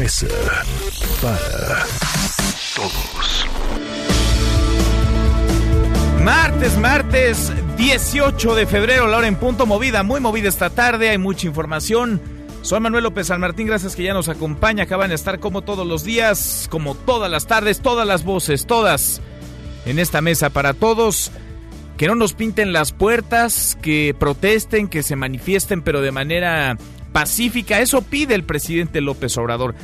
Mesa para Todos. Martes, martes 18 de febrero, la hora en punto movida, muy movida esta tarde, hay mucha información. Soy Manuel López San Martín, gracias que ya nos acompaña, acaban de estar como todos los días, como todas las tardes, todas las voces, todas en esta mesa para todos. Que no nos pinten las puertas, que protesten, que se manifiesten, pero de manera pacífica. Eso pide el presidente López Obrador.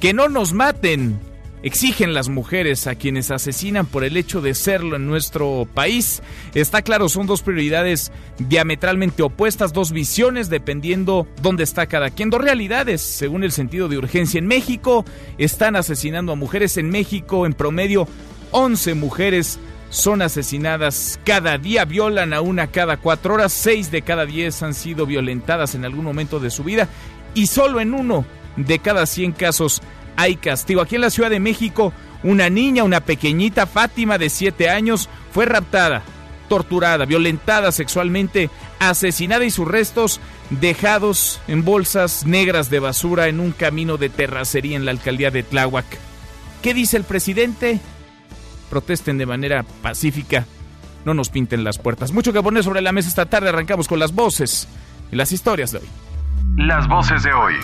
Que no nos maten, exigen las mujeres a quienes asesinan por el hecho de serlo en nuestro país. Está claro, son dos prioridades diametralmente opuestas, dos visiones dependiendo dónde está cada quien, dos realidades según el sentido de urgencia. En México están asesinando a mujeres, en México en promedio 11 mujeres son asesinadas cada día, violan a una cada cuatro horas, seis de cada diez han sido violentadas en algún momento de su vida y solo en uno de cada 100 casos hay castigo. Aquí en la Ciudad de México, una niña, una pequeñita Fátima de 7 años, fue raptada, torturada, violentada sexualmente, asesinada y sus restos dejados en bolsas negras de basura en un camino de terracería en la alcaldía de Tláhuac. ¿Qué dice el presidente? Protesten de manera pacífica. No nos pinten las puertas. Mucho que poner sobre la mesa esta tarde. Arrancamos con las voces y las historias de hoy. Las voces de hoy.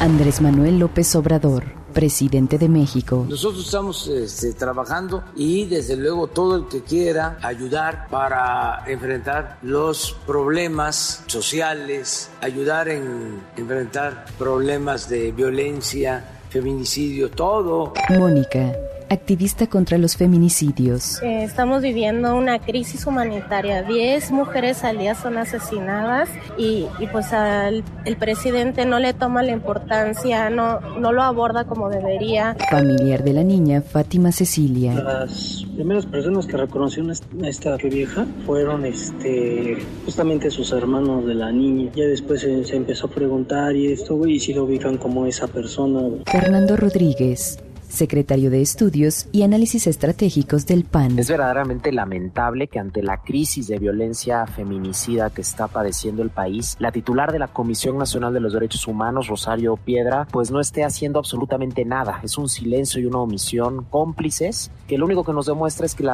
Andrés Manuel López Obrador, presidente de México. Nosotros estamos este, trabajando y desde luego todo el que quiera ayudar para enfrentar los problemas sociales, ayudar en enfrentar problemas de violencia, feminicidio, todo. Mónica, activista contra los feminicidios. Eh, Estamos viviendo una crisis humanitaria. 10 mujeres al día son asesinadas y, y pues al el presidente no le toma la importancia, no, no lo aborda como debería. Familiar de la niña Fátima Cecilia. Las primeras personas que reconocieron a esta vieja fueron este justamente sus hermanos de la niña. Ya después se, se empezó a preguntar y esto, güey, y si lo ubican como esa persona. Fernando Rodríguez, secretario de Estudios y Análisis Estratégicos del PAN. Es verdaderamente lamentable que ante la crisis de violencia feminicida que está padeciendo el país, la titular de la Comisión Nacional de los Derechos Humanos, Rosario Piedra, pues no esté haciendo absolutamente nada. Es un silencio y una omisión cómplices que lo único que nos demuestra es que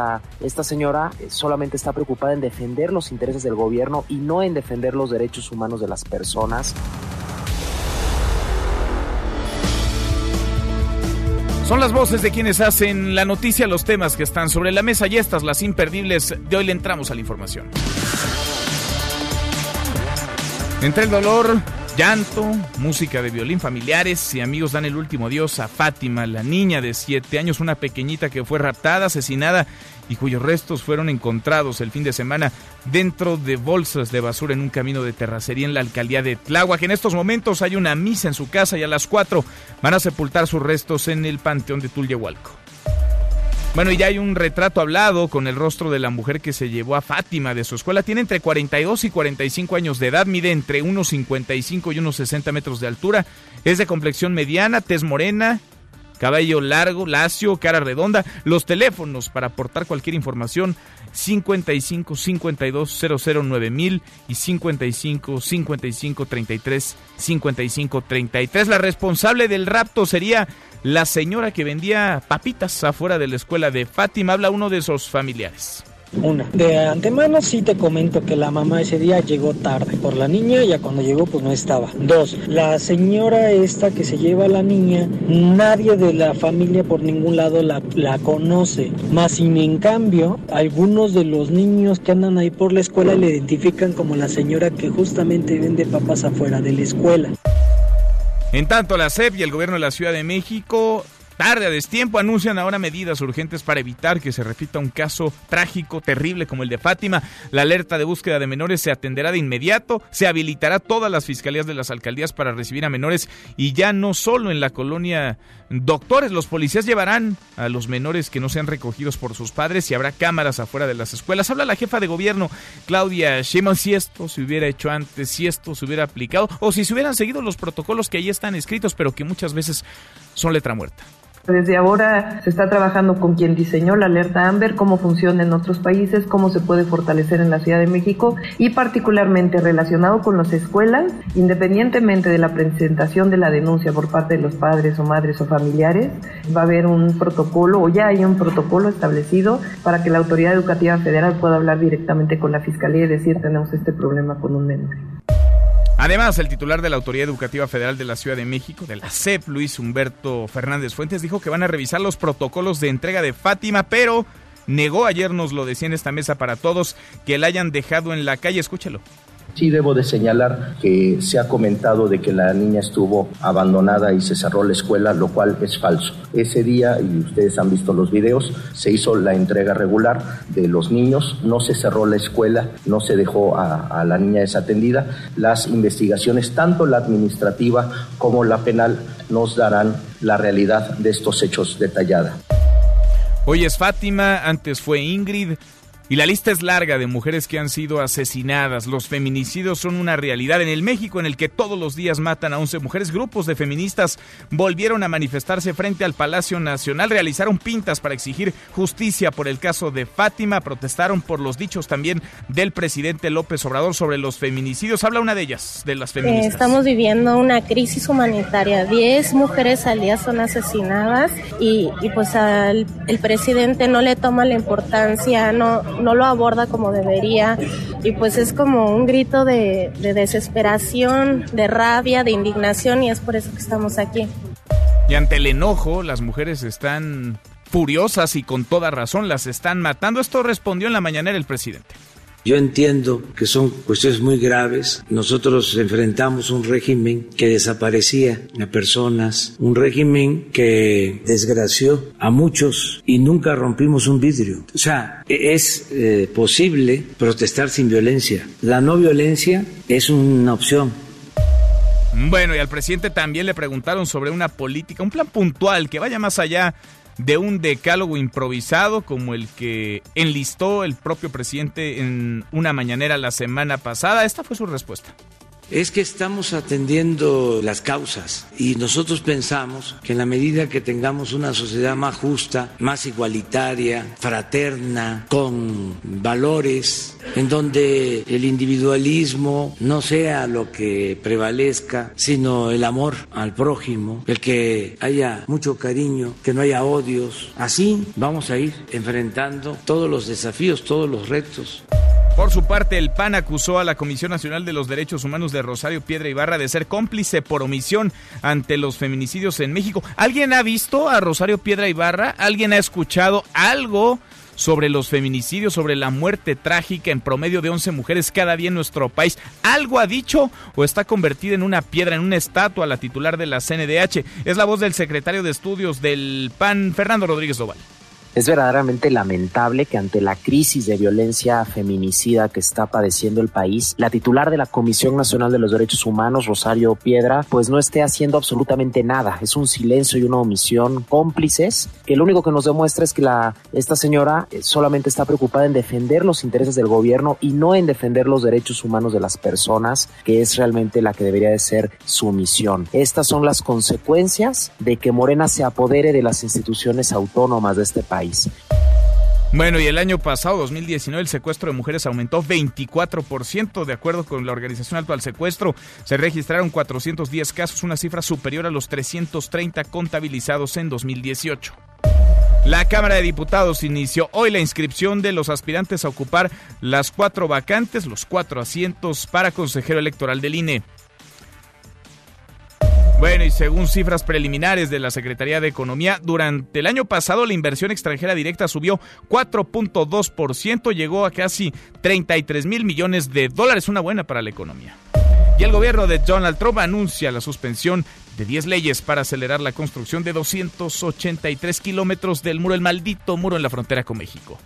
esta señora eh, solamente está preocupada en defender los intereses del gobierno y no en defender los derechos humanos de las personas. Son las voces de quienes hacen la noticia, los temas que están sobre la mesa y estas, las imperdibles. De hoy le entramos a la información. Entre el dolor, llanto, música de violín, familiares y amigos dan el último adiós a Fátima, la niña de 7 años, una pequeñita que fue raptada, asesinada y cuyos restos fueron encontrados el fin de semana dentro de bolsas de basura en un camino de terracería en la alcaldía de Tláhuac. En estos momentos hay una misa en su casa y a las 4 van a sepultar sus restos en el panteón de Tulyehualco. Bueno, y ya hay un retrato hablado con el rostro de la mujer que se llevó a Fátima de su escuela. Tiene entre 42 y 45 años de edad, mide entre unos 55 y unos 60 metros de altura. Es de complexión mediana, tez morena, cabello largo, lacio, cara redonda. Los teléfonos para aportar cualquier información 55 52 00 9000 y 55 55 33 55 33. La responsable del rapto sería la señora que vendía papitas afuera de la escuela de Fátima. Habla uno de sus familiares. Una. De antemano sí te comento que la mamá ese día llegó tarde por la niña, ya cuando llegó pues no estaba. Dos, la señora esta que se lleva a la niña, nadie de la familia por ningún lado la, la conoce. Más sin en cambio, algunos de los niños que andan ahí por la escuela le identifican como la señora que justamente vende papas afuera de la escuela. En tanto, la SEP y el gobierno de la Ciudad de México tarde, a destiempo, anuncian ahora medidas urgentes para evitar que se repita un caso trágico, terrible como el de Fátima. La alerta de búsqueda de menores se atenderá de inmediato, se habilitará todas las fiscalías de las alcaldías para recibir a menores y ya no solo en la colonia Doctores, los policías llevarán a los menores que no sean recogidos por sus padres y habrá cámaras afuera de las escuelas. Habla la jefa de gobierno, Claudia Sheinbaum, si esto se hubiera hecho antes, si esto se hubiera aplicado o si se hubieran seguido los protocolos que ahí están escritos, pero que muchas veces son letra muerta. Desde ahora se está trabajando con quien diseñó la alerta AMBER, cómo funciona en otros países, cómo se puede fortalecer en la Ciudad de México y particularmente relacionado con las escuelas, independientemente de la presentación de la denuncia por parte de los padres o madres o familiares, va a haber un protocolo o ya hay un protocolo establecido para que la autoridad educativa federal pueda hablar directamente con la fiscalía y decir tenemos este problema con un menor. Además, el titular de la Autoridad Educativa Federal de la Ciudad de México, de la CEP, Luis Humberto Fernández Fuentes, dijo que van a revisar los protocolos de entrega de Fátima, pero negó ayer, nos lo decía en esta mesa para todos, que la hayan dejado en la calle. Escúchelo. Sí debo de señalar que se ha comentado de que la niña estuvo abandonada y se cerró la escuela, lo cual es falso. Ese día, y ustedes han visto los videos, se hizo la entrega regular de los niños, no se cerró la escuela, no se dejó a, a la niña desatendida. Las investigaciones, tanto la administrativa como la penal, nos darán la realidad de estos hechos detallada. Hoy es Fátima, antes fue Ingrid. Y la lista es larga de mujeres que han sido asesinadas. Los feminicidios son una realidad en el México en el que todos los días matan a 11 mujeres. Grupos de feministas volvieron a manifestarse frente al Palacio Nacional, realizaron pintas para exigir justicia por el caso de Fátima, protestaron por los dichos también del presidente López Obrador sobre los feminicidios. Habla una de ellas, de las feministas. Eh, estamos viviendo una crisis humanitaria. Diez mujeres al día son asesinadas y, y pues al el presidente no le toma la importancia, no no lo aborda como debería y pues es como un grito de, de desesperación, de rabia, de indignación y es por eso que estamos aquí. Y ante el enojo, las mujeres están furiosas y con toda razón las están matando. Esto respondió en la mañanera el presidente. Yo entiendo que son cuestiones muy graves. Nosotros enfrentamos un régimen que desaparecía a personas, un régimen que desgració a muchos y nunca rompimos un vidrio. O sea, es eh, posible protestar sin violencia. La no violencia es una opción. Bueno, y al presidente también le preguntaron sobre una política, un plan puntual que vaya más allá de un decálogo improvisado como el que enlistó el propio presidente en una mañanera la semana pasada. Esta fue su respuesta. Es que estamos atendiendo las causas y nosotros pensamos que en la medida que tengamos una sociedad más justa, más igualitaria, fraterna, con valores, en donde el individualismo no sea lo que prevalezca, sino el amor al prójimo, el que haya mucho cariño, que no haya odios, así vamos a ir enfrentando todos los desafíos, todos los retos. Por su parte, el PAN acusó a la Comisión Nacional de los Derechos Humanos de Rosario Piedra Ibarra de ser cómplice por omisión ante los feminicidios en México. ¿Alguien ha visto a Rosario Piedra Ibarra? ¿Alguien ha escuchado algo sobre los feminicidios, sobre la muerte trágica en promedio de 11 mujeres cada día en nuestro país? ¿Algo ha dicho o está convertida en una piedra, en una estatua la titular de la CNDH? Es la voz del secretario de Estudios del PAN, Fernando Rodríguez Doval. Es verdaderamente lamentable que ante la crisis de violencia feminicida que está padeciendo el país, la titular de la Comisión Nacional de los Derechos Humanos, Rosario Piedra, pues no esté haciendo absolutamente nada. Es un silencio y una omisión cómplices que lo único que nos demuestra es que esta señora solamente está preocupada en defender los intereses del gobierno y no en defender los derechos humanos de las personas, que es realmente la que debería de ser su misión. Estas son las consecuencias de que Morena se apodere de las instituciones autónomas de este país. Bueno, y el año pasado, 2019, el secuestro de mujeres aumentó 24%. De acuerdo con la Organización Alto al Secuestro, se registraron 410 casos, una cifra superior a los 330 contabilizados en 2018. La Cámara de Diputados inició hoy la inscripción de los aspirantes a ocupar las cuatro vacantes, los cuatro asientos para consejero electoral del INE. Bueno, y según cifras preliminares de la Secretaría de Economía, durante el año pasado la inversión extranjera directa subió 4.2%, llegó a casi 33 mil millones de dólares, una buena para la economía. Y el gobierno de Donald Trump anuncia la suspensión de 10 leyes para acelerar la construcción de 283 kilómetros del muro, el maldito muro en la frontera con México.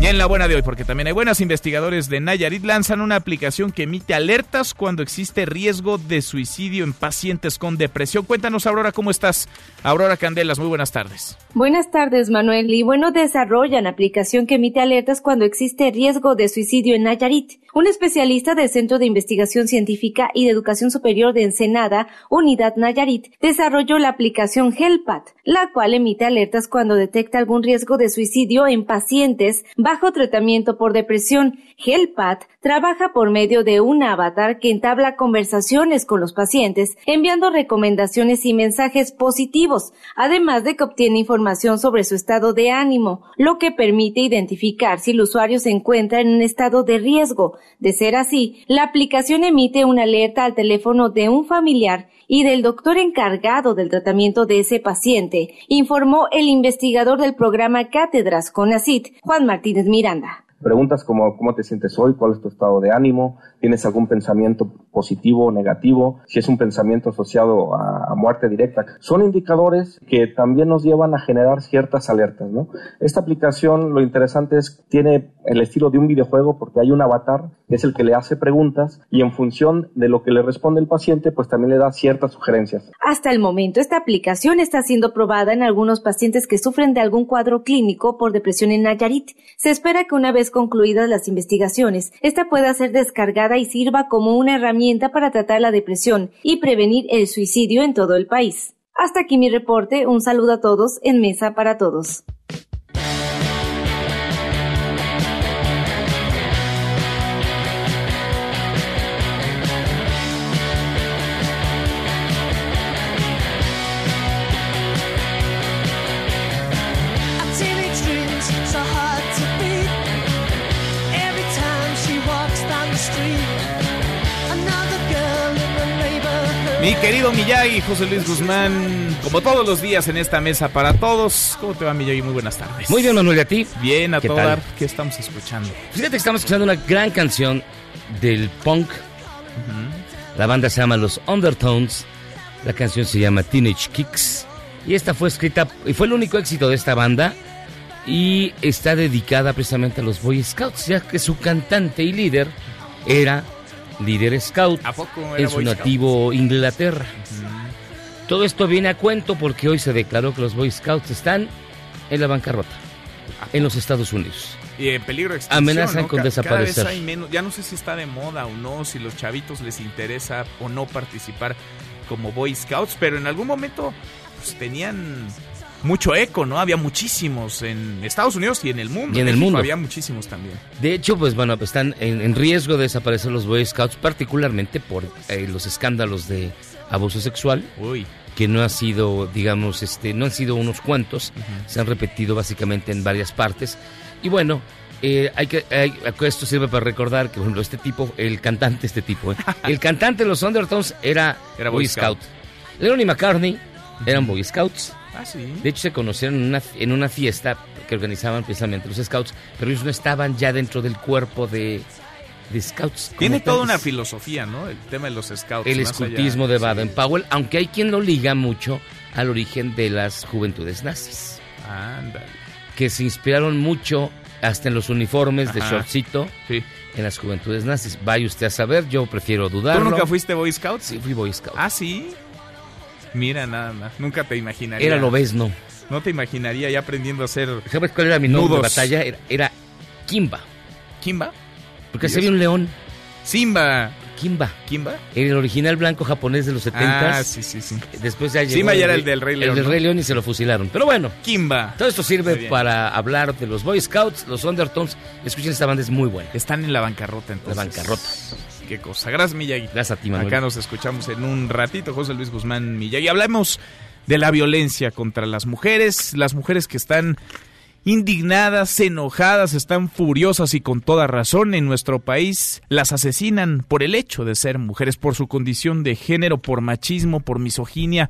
Y en la buena de hoy, porque también hay buenas, investigadores de Nayarit lanzan una aplicación que emite alertas cuando existe riesgo de suicidio en pacientes con depresión. Cuéntanos, Aurora, ¿cómo estás? Aurora Candelas, muy buenas tardes. Buenas tardes, Manuel. Y bueno, desarrollan aplicación que emite alertas cuando existe riesgo de suicidio en Nayarit. Un especialista del Centro de Investigación Científica y de Educación Superior de Ensenada, Unidad Nayarit, desarrolló la aplicación HELPAT, la cual emite alertas cuando detecta algún riesgo de suicidio en pacientes bajo tratamiento por depresión. HELPAT trabaja por medio de un avatar que entabla conversaciones con los pacientes, enviando recomendaciones y mensajes positivos, además de que obtiene información sobre su estado de ánimo, lo que permite identificar si el usuario se encuentra en un estado de riesgo, de ser así, la aplicación emite una alerta al teléfono de un familiar y del doctor encargado del tratamiento de ese paciente, informó el investigador del programa Cátedras CONACIT, Juan Martínez Miranda. Preguntas como cómo te sientes hoy, cuál es tu estado de ánimo, tienes algún pensamiento positivo o negativo, si es un pensamiento asociado a, muerte directa. Son indicadores que también nos llevan a generar ciertas alertas. ¿no? Esta aplicación, lo interesante es tiene el estilo de un videojuego porque hay un avatar que es el que le hace preguntas y en función de lo que le responde el paciente, pues también le da ciertas sugerencias. Hasta el momento, esta aplicación está siendo probada en algunos pacientes que sufren de algún cuadro clínico por depresión en Nayarit. Se espera que una vez concluidas las investigaciones, esta pueda ser descargada y sirva como una herramienta para tratar la depresión y prevenir el suicidio en todo el país. Hasta aquí mi reporte, un saludo a todos en Mesa para Todos. Mi querido Miyagi, José Luis Guzmán, como todos los días en esta mesa para todos. ¿Cómo te va, Miyagi? Muy buenas tardes. Muy bien, Manuel, ¿y a ti? Bien, a ¿Qué? ¿Qué estamos escuchando? Fíjate que estamos escuchando una gran canción del punk. La banda se llama Los Undertones. La canción se llama Teenage Kicks. Y esta fue escrita, y fue el único éxito de esta banda. Y está dedicada precisamente a los Boy Scouts, ya que su cantante y líder era líder scout ¿A poco era en su Scout? nativo Inglaterra. Todo esto viene a cuento porque hoy se declaró que los Boy Scouts están en la bancarrota en los Estados Unidos. Y en peligro de extinción, Amenazan ¿no? con desaparecer. Cada vez hay menos. Ya no sé si está de moda o no, si los chavitos les interesa o no participar como Boy Scouts, pero en algún momento pues, tenían mucho eco, ¿no? Había muchísimos en Estados Unidos y en el mundo. Y en el mundo. Había muchísimos también. De hecho, pues bueno, pues, están en, en riesgo de desaparecer los Boy Scouts, particularmente por eh, los escándalos de abuso sexual, Uy. que no ha sido, digamos, este, no han sido unos cuantos, se han repetido básicamente en varias partes. Y bueno, eh, hay que, hay- esto sirve para recordar que, por ejemplo, este tipo, el cantante, este tipo, ¿eh? el cantante de los Undertones era, Era Boy Boy Scout. Scout. Lennon y McCartney eran Boy Scouts. Ah, sí. De hecho, se conocieron en una, en una fiesta que organizaban precisamente los Scouts, pero ellos no estaban ya dentro del cuerpo de, de Scouts. Tiene toda una filosofía, ¿no? El tema de los Scouts. El más allá- escultismo de sí. Baden-Powell, aunque hay quien lo liga mucho al origen de las juventudes nazis, Ándale. que se inspiraron mucho hasta en los uniformes de Ajá. shortcito Sí. en las juventudes nazis. Vaya usted a saber, yo prefiero dudarlo. ¿Tú nunca fuiste Boy Scout? Sí, fui Boy Scout. Ah, sí. Mira, nada más. Nunca te imaginaría. Era lobesno. No te imaginaría ya aprendiendo a hacer ¿Sabes cuál era mi nombre de batalla? Era, era Kimba, Kimba. porque ¿Y se había un león. Simba. Kimba. ¿Kimba? El original blanco japonés de los 70 Ah, sí, sí, sí. Después ya llegó Simba ya era el del Rey León, El del ¿no? Rey León y se lo fusilaron. Pero bueno, Kimba. todo esto sirve para hablar de los Boy Scouts, los Undertones. Escuchen, esta banda es muy buena. Están en la bancarrota entonces. La bancarrota. Qué cosa. Gracias, Miyagi. Gracias a ti, Manuel. Acá nos escuchamos en un ratito, José Luis Guzmán Miyagi. Hablamos de la violencia contra las mujeres, las mujeres que están indignadas, enojadas, están furiosas y con toda razón en nuestro país las asesinan por el hecho de ser mujeres, por su condición de género, por machismo, por misoginia,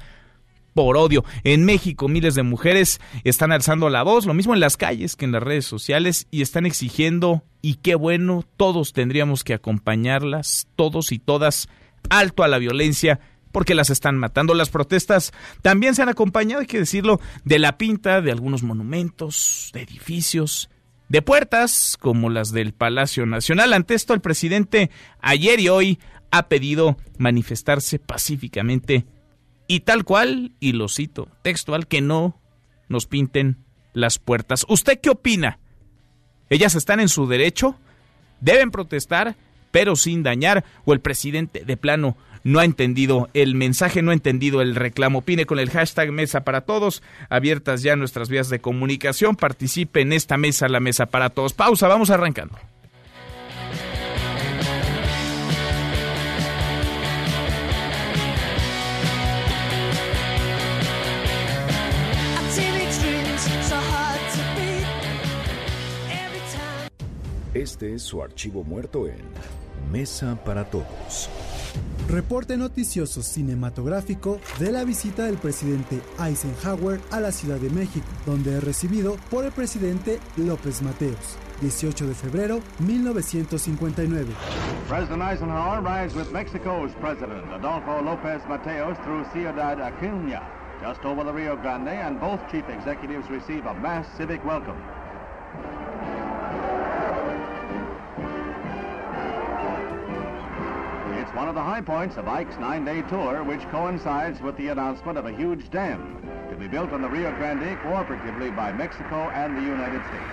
por odio. En México miles de mujeres están alzando la voz, lo mismo en las calles que en las redes sociales, y están exigiendo, y qué bueno, todos tendríamos que acompañarlas, todos y todas, alto a la violencia porque las están matando. Las protestas también se han acompañado, hay que decirlo, de la pinta de algunos monumentos, de edificios, de puertas, como las del Palacio Nacional. Ante esto, el presidente ayer y hoy ha pedido manifestarse pacíficamente y tal cual, y lo cito textual, que no nos pinten las puertas. ¿Usted qué opina? ¿Ellas están en su derecho? ¿Deben protestar, pero sin dañar? ¿O el presidente de plano no ha entendido el mensaje, no ha entendido el reclamo. Opine con el hashtag Mesa para Todos, abiertas ya nuestras vías de comunicación. Participe en esta mesa, la Mesa para Todos. Pausa, vamos arrancando. Este es su archivo muerto en Mesa para Todos. Reporte noticioso cinematográfico de la visita del presidente Eisenhower a la Ciudad de México, donde es recibido por el presidente López Mateos. 18 de febrero 1959. President Eisenhower rides with Mexico's president Adolfo López Mateos through Ciudad Acuña, just over the Rio Grande, and both chief executives receive a mass civic welcome. It's one of the high points of Ike's nine-day tour, which coincides with the announcement of a huge dam to be built on the Rio Grande cooperatively by Mexico and the United States.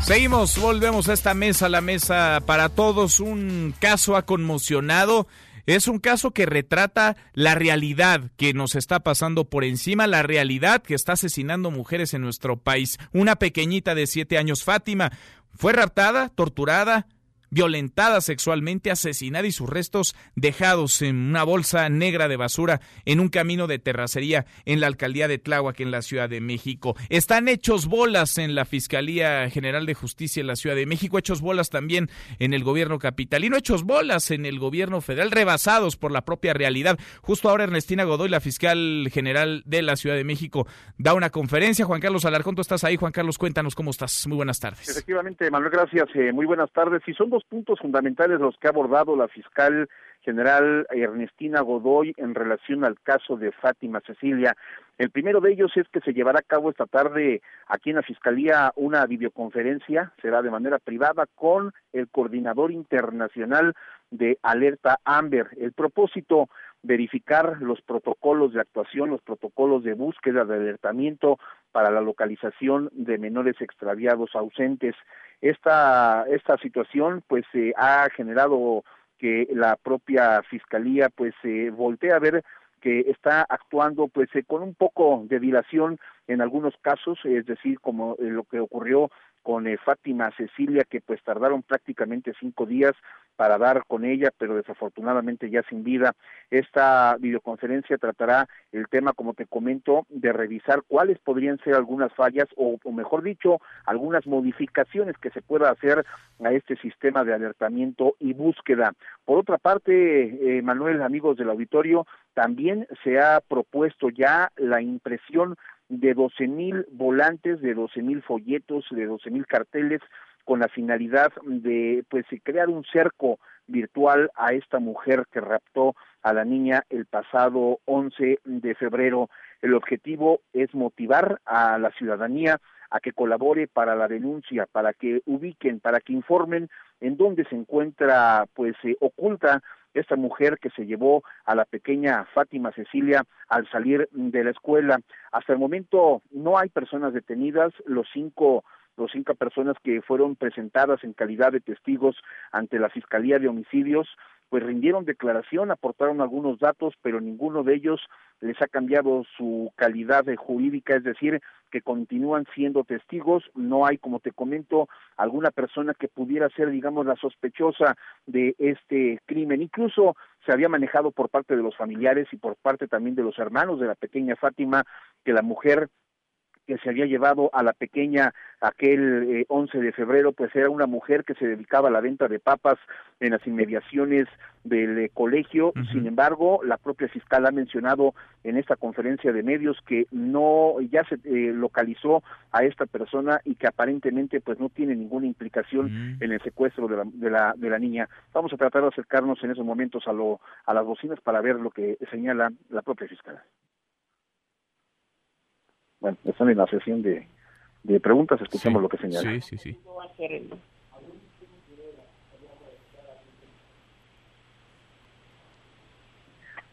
Seguimos, volvemos a esta mesa, la mesa para todos. Un caso ha conmocionado. Es un caso que retrata la realidad que nos está pasando por encima, la realidad que está asesinando mujeres en nuestro país. Una pequeñita de siete años, Fátima, fue raptada, torturada, violentada sexualmente, asesinada y sus restos dejados en una bolsa negra de basura en un camino de terracería en la alcaldía de Tláhuac en la Ciudad de México. Están hechos bolas en la Fiscalía General de Justicia en la Ciudad de México, hechos bolas también en el gobierno capitalino, hechos bolas en el gobierno federal, rebasados por la propia realidad. Justo ahora Ernestina Godoy, la fiscal general de la Ciudad de México, da una conferencia. Juan Carlos Alarcón, tú estás ahí. Juan Carlos, cuéntanos cómo estás. Muy buenas tardes. Efectivamente, Manuel, gracias. Eh, muy buenas tardes. Y son puntos fundamentales los que ha abordado la fiscal general Ernestina Godoy en relación al caso de Fátima Cecilia. El primero de ellos es que se llevará a cabo esta tarde aquí en la Fiscalía una videoconferencia, será de manera privada con el coordinador internacional de Alerta Amber. El propósito verificar los protocolos de actuación, los protocolos de búsqueda, de alertamiento para la localización de menores extraviados ausentes. Esta, esta situación pues eh, ha generado que la propia fiscalía pues se voltee a ver que está actuando pues eh, con un poco de dilación en algunos casos, es decir, como eh, lo que ocurrió con eh, Fátima Cecilia, que pues tardaron prácticamente cinco días para dar con ella, pero desafortunadamente ya sin vida. Esta videoconferencia tratará el tema, como te comento, de revisar cuáles podrían ser algunas fallas o, mejor dicho, algunas modificaciones que se pueda hacer a este sistema de alertamiento y búsqueda. Por otra parte, eh, Manuel, amigos del auditorio, también se ha propuesto ya la impresión de doce mil volantes, de doce mil folletos, de doce mil carteles con la finalidad de pues crear un cerco virtual a esta mujer que raptó a la niña el pasado 11 de febrero. El objetivo es motivar a la ciudadanía a que colabore para la denuncia, para que ubiquen, para que informen en dónde se encuentra pues eh, oculta esta mujer que se llevó a la pequeña Fátima Cecilia al salir de la escuela. Hasta el momento no hay personas detenidas, los cinco los cinco personas que fueron presentadas en calidad de testigos ante la Fiscalía de Homicidios, pues rindieron declaración, aportaron algunos datos, pero ninguno de ellos les ha cambiado su calidad jurídica, es decir, que continúan siendo testigos, no hay, como te comento, alguna persona que pudiera ser, digamos, la sospechosa de este crimen. Incluso se había manejado por parte de los familiares y por parte también de los hermanos de la pequeña Fátima que la mujer que se había llevado a la pequeña aquel eh, 11 de febrero, pues era una mujer que se dedicaba a la venta de papas en las inmediaciones del eh, colegio. Sin embargo, la propia fiscal ha mencionado en esta conferencia de medios que no ya se eh, localizó a esta persona y que aparentemente pues no tiene ninguna implicación en el secuestro de la, de la de la niña. Vamos a tratar de acercarnos en esos momentos a lo a las bocinas para ver lo que señala la propia fiscal. Bueno, están en la sesión de, de preguntas, escuchemos lo que señala. Sí, sí, sí.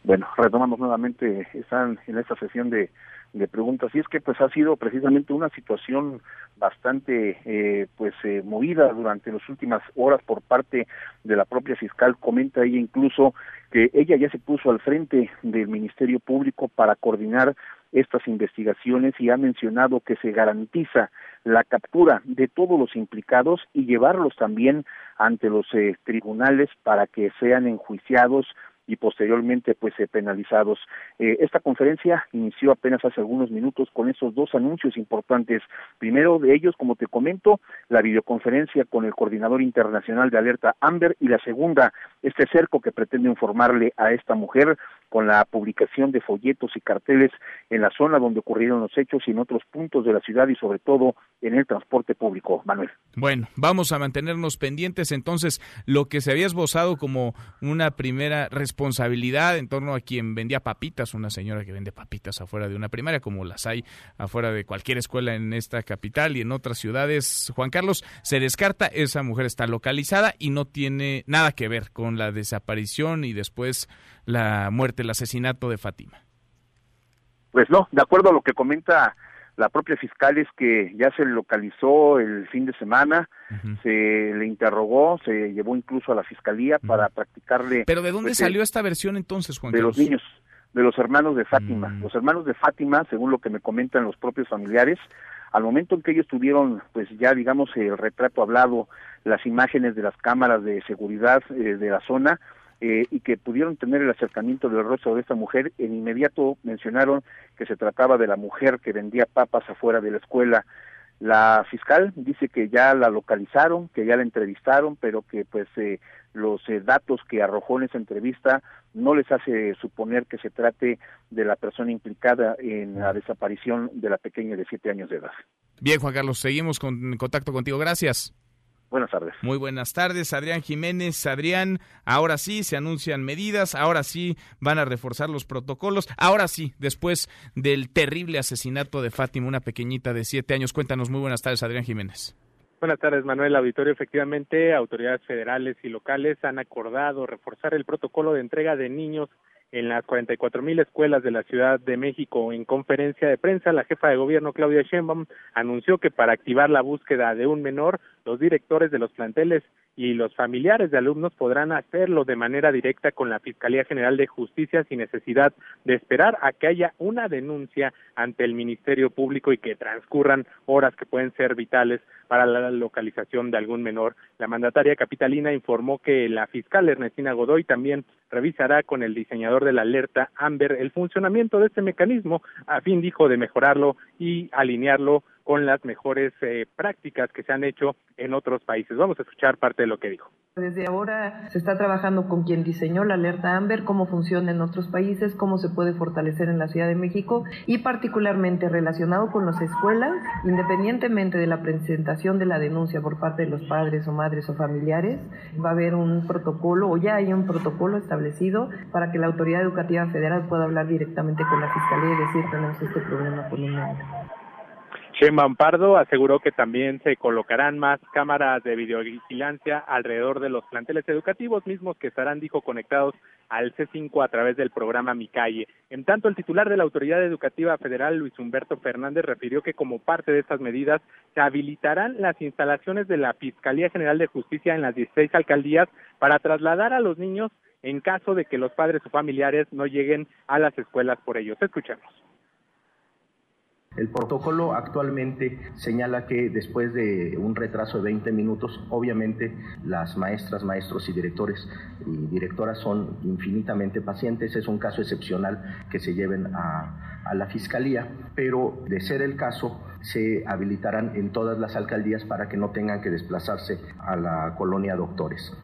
Bueno, retomamos nuevamente, están en esta sesión de, de preguntas y es que pues ha sido precisamente una situación bastante eh, pues eh, movida durante las últimas horas por parte de la propia fiscal comenta ella incluso que ella ya se puso al frente del Ministerio Público para coordinar estas investigaciones y ha mencionado que se garantiza la captura de todos los implicados y llevarlos también ante los eh, tribunales para que sean enjuiciados y posteriormente pues eh, penalizados. Eh, esta conferencia inició apenas hace algunos minutos con esos dos anuncios importantes. Primero de ellos, como te comento, la videoconferencia con el coordinador internacional de alerta Amber y la segunda, este cerco que pretende informarle a esta mujer con la publicación de folletos y carteles en la zona donde ocurrieron los hechos y en otros puntos de la ciudad y sobre todo en el transporte público. Manuel. Bueno, vamos a mantenernos pendientes entonces lo que se había esbozado como una primera responsabilidad en torno a quien vendía papitas, una señora que vende papitas afuera de una primaria como las hay afuera de cualquier escuela en esta capital y en otras ciudades. Juan Carlos, se descarta, esa mujer está localizada y no tiene nada que ver con la desaparición y después la muerte, el asesinato de Fátima. Pues no, de acuerdo a lo que comenta la propia fiscal es que ya se localizó el fin de semana, se le interrogó, se llevó incluso a la fiscalía para practicarle. Pero ¿de dónde pues, salió el- esta versión entonces, Juan de Carlos? los niños, de los hermanos de Fátima. Mm. Los hermanos de Fátima, según lo que me comentan los propios familiares, al momento en que ellos tuvieron, pues ya digamos, el retrato hablado, las imágenes de las cámaras de seguridad eh, de la zona, eh, y que pudieron tener el acercamiento del rostro de esta mujer, en inmediato mencionaron que se trataba de la mujer que vendía papas afuera de la escuela. La fiscal dice que ya la localizaron, que ya la entrevistaron, pero que pues eh, los eh, datos que arrojó en esa entrevista no les hace suponer que se trate de la persona implicada en la desaparición de la pequeña de siete años de edad. Bien, Juan Carlos, seguimos con, en contacto contigo. Gracias. Buenas tardes. Muy buenas tardes, Adrián Jiménez. Adrián, ahora sí se anuncian medidas, ahora sí van a reforzar los protocolos, ahora sí, después del terrible asesinato de Fátima, una pequeñita de siete años. Cuéntanos, muy buenas tardes, Adrián Jiménez. Buenas tardes, Manuel Auditorio. Efectivamente, autoridades federales y locales han acordado reforzar el protocolo de entrega de niños en las 44 mil escuelas de la Ciudad de México. En conferencia de prensa, la jefa de gobierno, Claudia Sheinbaum, anunció que para activar la búsqueda de un menor, los directores de los planteles y los familiares de alumnos podrán hacerlo de manera directa con la Fiscalía General de Justicia sin necesidad de esperar a que haya una denuncia ante el Ministerio Público y que transcurran horas que pueden ser vitales para la localización de algún menor. La mandataria capitalina informó que la fiscal Ernestina Godoy también revisará con el diseñador de la alerta Amber el funcionamiento de este mecanismo a fin, dijo, de mejorarlo y alinearlo con las mejores eh, prácticas que se han hecho en otros países. Vamos a escuchar parte de lo que dijo. Desde ahora se está trabajando con quien diseñó la alerta Amber, cómo funciona en otros países, cómo se puede fortalecer en la Ciudad de México y particularmente relacionado con las escuelas, independientemente de la presentación de la denuncia por parte de los padres o madres o familiares, va a haber un protocolo o ya hay un protocolo establecido para que la autoridad educativa federal pueda hablar directamente con la fiscalía y decir tenemos este problema con un niño. Sheinbaum Pardo aseguró que también se colocarán más cámaras de videovigilancia alrededor de los planteles educativos mismos que estarán, dijo, conectados al C5 a través del programa Mi Calle. En tanto, el titular de la Autoridad Educativa Federal, Luis Humberto Fernández, refirió que como parte de estas medidas se habilitarán las instalaciones de la Fiscalía General de Justicia en las 16 alcaldías para trasladar a los niños en caso de que los padres o familiares no lleguen a las escuelas por ellos. Escuchemos. El protocolo actualmente señala que después de un retraso de 20 minutos, obviamente las maestras, maestros y directores y directoras son infinitamente pacientes. Es un caso excepcional que se lleven a, la fiscalía, pero de ser el caso, se habilitarán en todas las alcaldías para que no tengan que desplazarse a la colonia Doctores.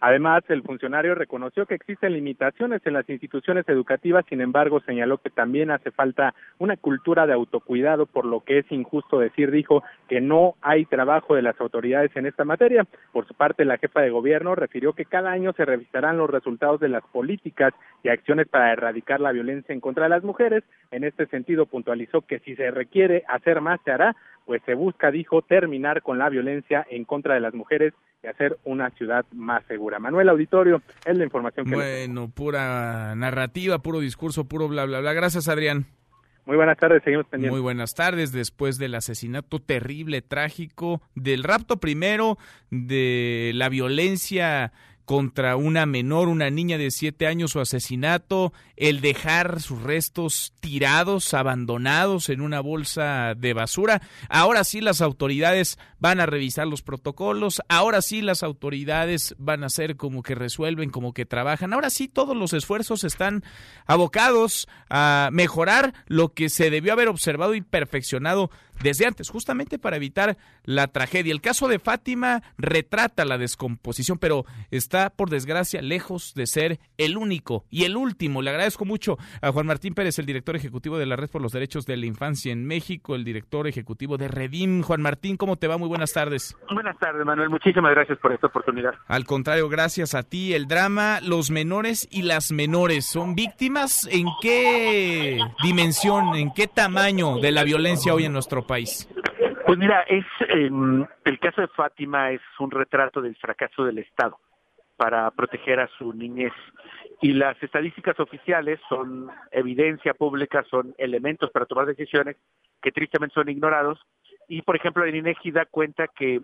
Además, el funcionario reconoció que existen limitaciones en las instituciones educativas, sin embargo, señaló que también hace falta una cultura de autocuidado, por lo que es injusto decir, dijo, que no hay trabajo de las autoridades en esta materia. Por su parte, la jefa de gobierno refirió que cada año se revisarán los resultados de las políticas y acciones para erradicar la violencia en contra de las mujeres. En este sentido, puntualizó que si se requiere hacer más, se hará, pues se busca, dijo, terminar con la violencia en contra de las mujeres y hacer una ciudad más segura. Manuel Auditorio, es la información que... Bueno, pura narrativa, puro discurso, puro bla, bla, bla. Gracias, Adrián. Muy buenas tardes, seguimos pendientes. Muy buenas tardes, después del asesinato terrible, trágico, del rapto primero, de la violencia contra una menor, una niña de siete años, su asesinato, el dejar sus restos tirados, abandonados en una bolsa de basura. Ahora sí las autoridades van a revisar los protocolos, ahora sí las autoridades van a hacer como que resuelven, como que trabajan, ahora sí todos los esfuerzos están abocados a mejorar lo que se debió haber observado y perfeccionado desde antes, justamente para evitar la tragedia. El caso de Fátima retrata la descomposición, pero está, por desgracia, lejos de ser el único y el último. Le agradezco mucho a Juan Martín Pérez, el director ejecutivo de la Red por los Derechos de la Infancia en México, el director ejecutivo de Redim. Juan Martín, ¿cómo te va? Muy buenas tardes. Buenas tardes, Manuel. Muchísimas gracias por esta oportunidad. Al contrario, gracias a ti. El drama, los menores y las menores, ¿son víctimas? ¿En qué dimensión, en qué tamaño de la violencia hoy en nuestro país? Pues mira, es em, el caso de Fátima es un retrato del fracaso del Estado para proteger a su niñez y las estadísticas oficiales son evidencia pública, son elementos para tomar decisiones que tristemente son ignorados y por ejemplo el INEGI da cuenta que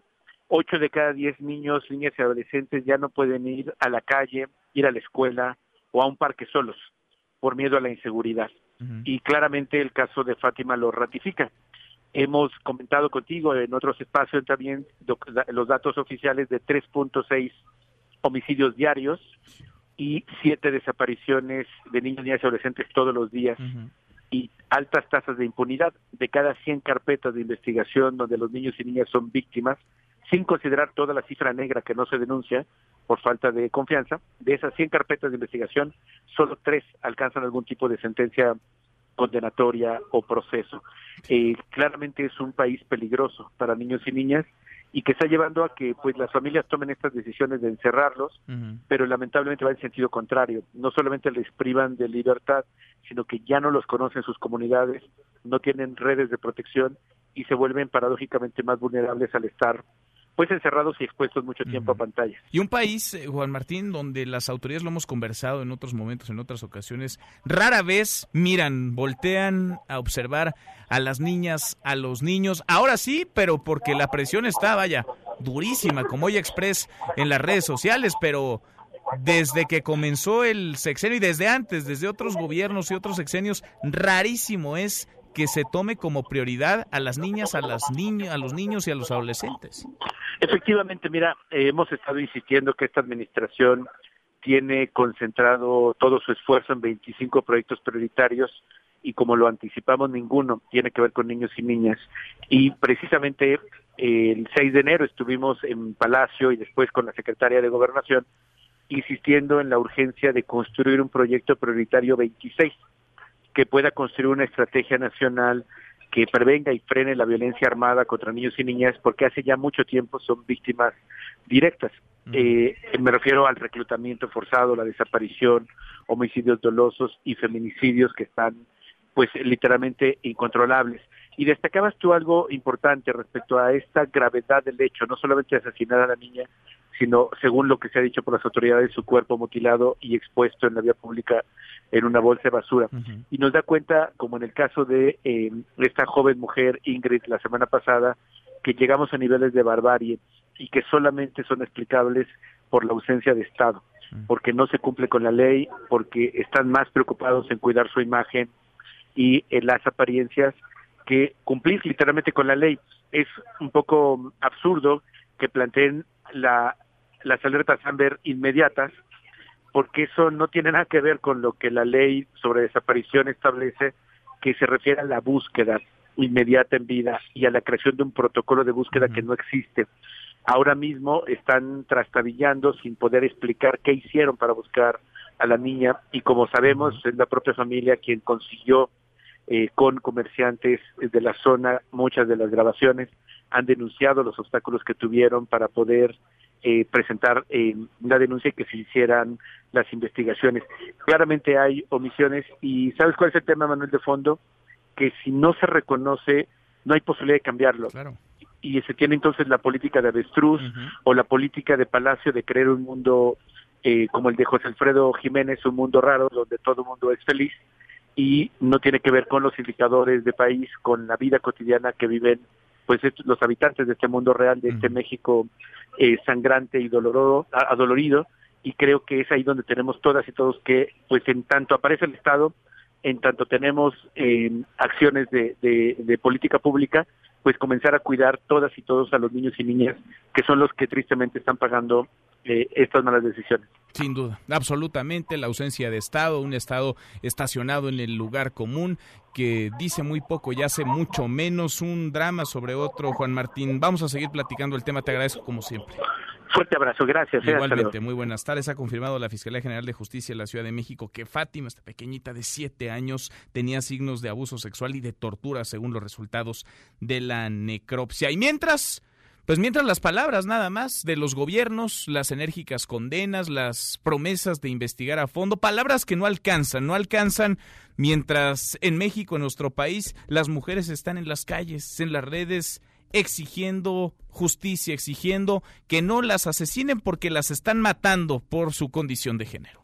8 de cada 10 niños, niñas y adolescentes ya no pueden ir a la calle, ir a la escuela o a un parque solos por miedo a la inseguridad. Y claramente el caso de Fátima lo ratifica. Hemos comentado contigo en otros espacios también los datos oficiales de 3.6 homicidios diarios y siete desapariciones de niños, niñas y adolescentes todos los días y altas tasas de impunidad. De cada 100 carpetas de investigación donde los niños y niñas son víctimas, sin considerar toda la cifra negra que no se denuncia por falta de confianza, de esas 100 carpetas de investigación, solo tres alcanzan algún tipo de sentencia condenatoria o proceso. Eh, claramente es un país peligroso para niños y niñas y que está llevando a que pues las familias tomen estas decisiones de encerrarlos, pero lamentablemente va en sentido contrario. No solamente les privan de libertad, sino que ya no los conocen sus comunidades, no tienen redes de protección y se vuelven paradójicamente más vulnerables al estar pues encerrados y expuestos mucho tiempo a pantallas. Y un país, eh, Juan Martín, donde las autoridades lo hemos conversado en otros momentos, en otras ocasiones, rara vez miran, voltean a observar a las niñas, a los niños. Ahora sí, pero porque la presión está, vaya, durísima, como hoy Express en las redes sociales, pero desde que comenzó el sexenio y desde antes, desde otros gobiernos y otros sexenios, rarísimo es que se tome como prioridad a las niñas, a las niños, a los niños y a los adolescentes. Efectivamente, mira, eh, hemos estado insistiendo que esta administración tiene concentrado todo su esfuerzo en 25 proyectos prioritarios y como lo anticipamos, ninguno tiene que ver con niños y niñas. Y precisamente eh, el 6 de enero estuvimos en Palacio y después con la secretaria de Gobernación insistiendo en la urgencia de construir un proyecto prioritario 26 que pueda construir una estrategia nacional que prevenga y frene la violencia armada contra niños y niñas, porque hace ya mucho tiempo son víctimas directas. Eh, me refiero al reclutamiento forzado, la desaparición, homicidios dolosos y feminicidios que están, pues, literalmente incontrolables. Y destacabas tú algo importante respecto a esta gravedad del hecho, no solamente asesinar a la niña, sino, según lo que se ha dicho por las autoridades, su cuerpo mutilado y expuesto en la vía pública en una bolsa de basura. Y nos da cuenta, como en el caso de eh, esta joven mujer, Ingrid, la semana pasada, que llegamos a niveles de barbarie y que solamente son explicables por la ausencia de Estado, porque no se cumple con la ley, porque están más preocupados en cuidar su imagen y en las apariencias que cumplir literalmente con la ley. Es un poco absurdo que planteen la, las alertas Amber inmediatas, porque eso no tiene nada que ver con lo que la ley sobre desaparición establece, que se refiere a la búsqueda inmediata en vida y a la creación de un protocolo de búsqueda que no existe. Ahora mismo están trastabillando sin poder explicar qué hicieron para buscar a la niña y como sabemos es la propia familia quien consiguió eh, con comerciantes de la zona muchas de las grabaciones han denunciado los obstáculos que tuvieron para poder eh, presentar eh, una denuncia y que se hicieran las investigaciones. Claramente hay omisiones y ¿sabes cuál es el tema, Manuel de Fondo? Que si no se reconoce, no hay posibilidad de cambiarlo. Y se tiene entonces la política de avestruz o la política de Palacio de crear un mundo eh, como el de José Alfredo Jiménez, un mundo raro donde todo el mundo es feliz y no tiene que ver con los indicadores de país, con la vida cotidiana que viven pues los habitantes de este mundo real, de este México eh, sangrante y doloroso, adolorido, y creo que es ahí donde tenemos todas y todos que, pues en tanto aparece el Estado, en tanto tenemos eh, acciones de, de, política pública, pues comenzar a cuidar todas y todos a los niños y niñas que son los que tristemente están pagando eh, estas malas decisiones. Sin duda, absolutamente la ausencia de Estado, un Estado estacionado en el lugar común que dice muy poco y hace mucho menos, un drama sobre otro. Juan Martín, vamos a seguir platicando el tema, te agradezco como siempre. Fuerte abrazo, gracias. Eh, Igualmente, muy buenas tardes. Ha confirmado la Fiscalía General de Justicia de la Ciudad de México que Fátima, esta pequeñita de siete años, tenía signos de abuso sexual y de tortura según los resultados de la necropsia. Y mientras... Pues mientras las palabras nada más de los gobiernos, las enérgicas condenas, las promesas de investigar a fondo, palabras que no alcanzan, no alcanzan mientras en México, en nuestro país, las mujeres están en las calles, en las redes, exigiendo justicia, exigiendo que no las asesinen porque las están matando por su condición de género.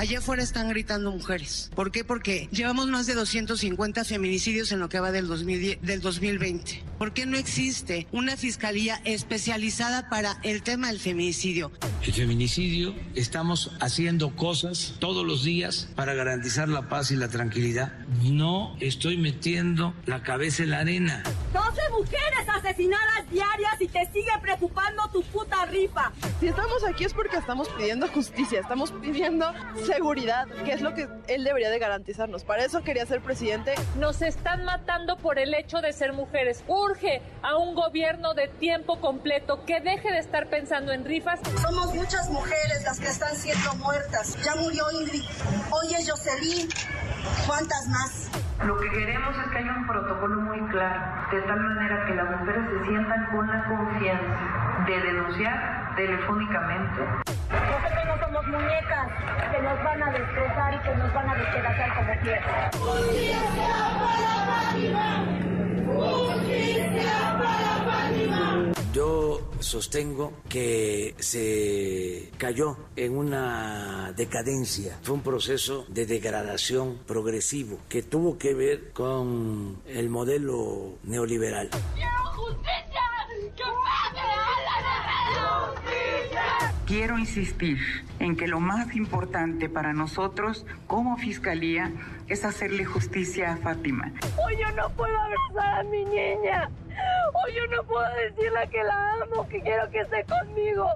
Allá afuera están gritando mujeres. ¿Por qué? Porque llevamos más de 250 feminicidios en lo que va del, 2010, del 2020. ¿Por qué no existe una fiscalía especializada para el tema del feminicidio? El feminicidio, estamos haciendo cosas todos los días para garantizar la paz y la tranquilidad. No estoy metiendo la cabeza en la arena. 12 mujeres asesinadas diarias y te sigue preocupando tu puta rifa. Si estamos aquí es porque estamos pidiendo justicia, estamos pidiendo seguridad, que es lo que él debería de garantizarnos. Para eso quería ser presidente. Nos están matando por el hecho de ser mujeres. Urge a un gobierno de tiempo completo que deje de estar pensando en rifas. Somos muchas mujeres las que están siendo muertas. Ya murió Ingrid, hoy es Jocelyn. ¿Cuántas más? Lo que queremos es que haya un protocolo muy claro, de tal manera que las mujeres se sientan con la confianza de denunciar telefónicamente. Nosotros no somos muñecas que nos van a destrozar y que nos van a despedazar como quieran. ¡Justicia para Fátima! ¡Justicia para Fátima! Yo sostengo que se cayó en una decadencia, fue un proceso de degradación progresivo que tuvo que ver con el modelo neoliberal. ¡Quiero justicia! ¡Que a la justicia! Quiero insistir en que lo más importante para nosotros como Fiscalía es hacerle justicia a Fátima. Hoy yo no puedo abrazar a mi niña. Hoy yo no puedo decirle que la amo, que quiero que esté conmigo,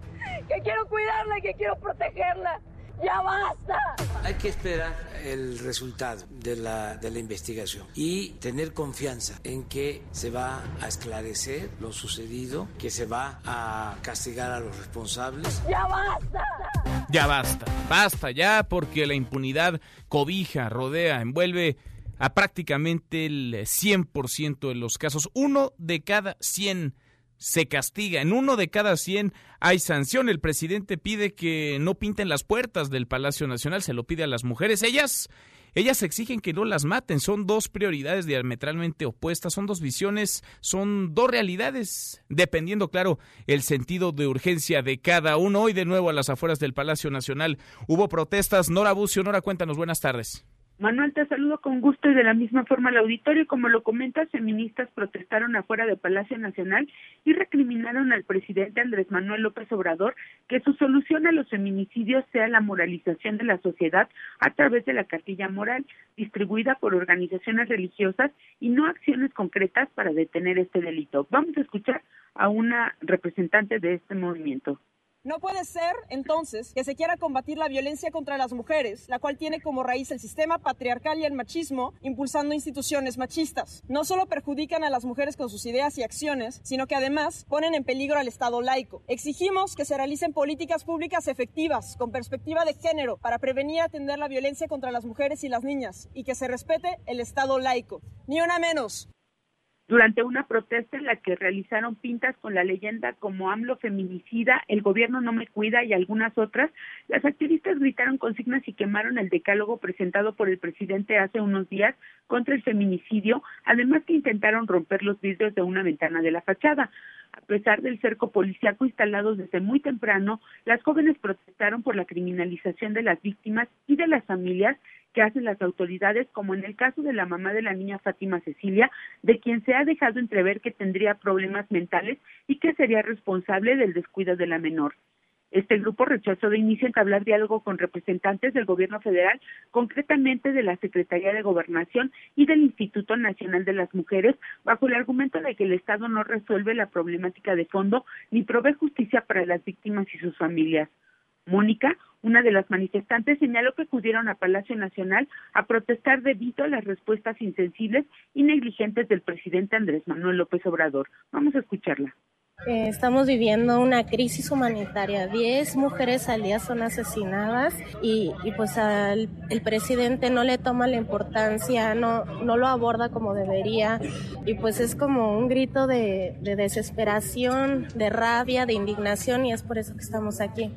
que quiero cuidarla, que quiero protegerla. ¡Ya basta! Hay que esperar el resultado de la, de la investigación y tener confianza en que se va a esclarecer lo sucedido, que se va a castigar a los responsables. ¡Ya basta! Ya basta, basta ya porque la impunidad cobija, rodea, envuelve a prácticamente el 100% de los casos. Uno de cada 100 se castiga. En uno de cada 100 hay sanción. El presidente pide que no pinten las puertas del Palacio Nacional, se lo pide a las mujeres. Ellas, ellas exigen que no las maten. Son dos prioridades diametralmente opuestas, son dos visiones, son dos realidades, dependiendo, claro, el sentido de urgencia de cada uno. Hoy de nuevo a las afueras del Palacio Nacional hubo protestas. Nora Bucio, Nora, cuéntanos, buenas tardes. Manuel, te saludo con gusto y de la misma forma al auditorio. Como lo comentas, feministas protestaron afuera del Palacio Nacional y recriminaron al presidente Andrés Manuel López Obrador que su solución a los feminicidios sea la moralización de la sociedad a través de la cartilla moral distribuida por organizaciones religiosas y no acciones concretas para detener este delito. Vamos a escuchar a una representante de este movimiento. No puede ser, entonces, que se quiera combatir la violencia contra las mujeres, la cual tiene como raíz el sistema patriarcal y el machismo, impulsando instituciones machistas. No solo perjudican a las mujeres con sus ideas y acciones, sino que además ponen en peligro al Estado laico. Exigimos que se realicen políticas públicas efectivas, con perspectiva de género, para prevenir y atender la violencia contra las mujeres y las niñas, y que se respete el Estado laico. Ni una menos durante una protesta en la que realizaron pintas con la leyenda como AMLO feminicida, el gobierno no me cuida y algunas otras, las activistas gritaron consignas y quemaron el decálogo presentado por el presidente hace unos días contra el feminicidio, además que intentaron romper los vidrios de una ventana de la fachada. A pesar del cerco policiaco instalado desde muy temprano, las jóvenes protestaron por la criminalización de las víctimas y de las familias que hacen las autoridades, como en el caso de la mamá de la niña Fátima Cecilia, de quien se ha dejado entrever que tendría problemas mentales y que sería responsable del descuido de la menor. Este grupo rechazó de inicio entablar diálogo con representantes del gobierno federal, concretamente de la Secretaría de Gobernación y del Instituto Nacional de las Mujeres, bajo el argumento de que el Estado no resuelve la problemática de fondo ni provee justicia para las víctimas y sus familias. Mónica, una de las manifestantes, señaló que acudieron a Palacio Nacional a protestar debido a las respuestas insensibles y negligentes del presidente Andrés Manuel López Obrador. Vamos a escucharla. Eh, estamos viviendo una crisis humanitaria. Diez mujeres al día son asesinadas y, pues al, el presidente no le toma la importancia, no, no lo aborda como debería y pues es como un grito de desesperación, de rabia, de indignación y es por eso que estamos aquí.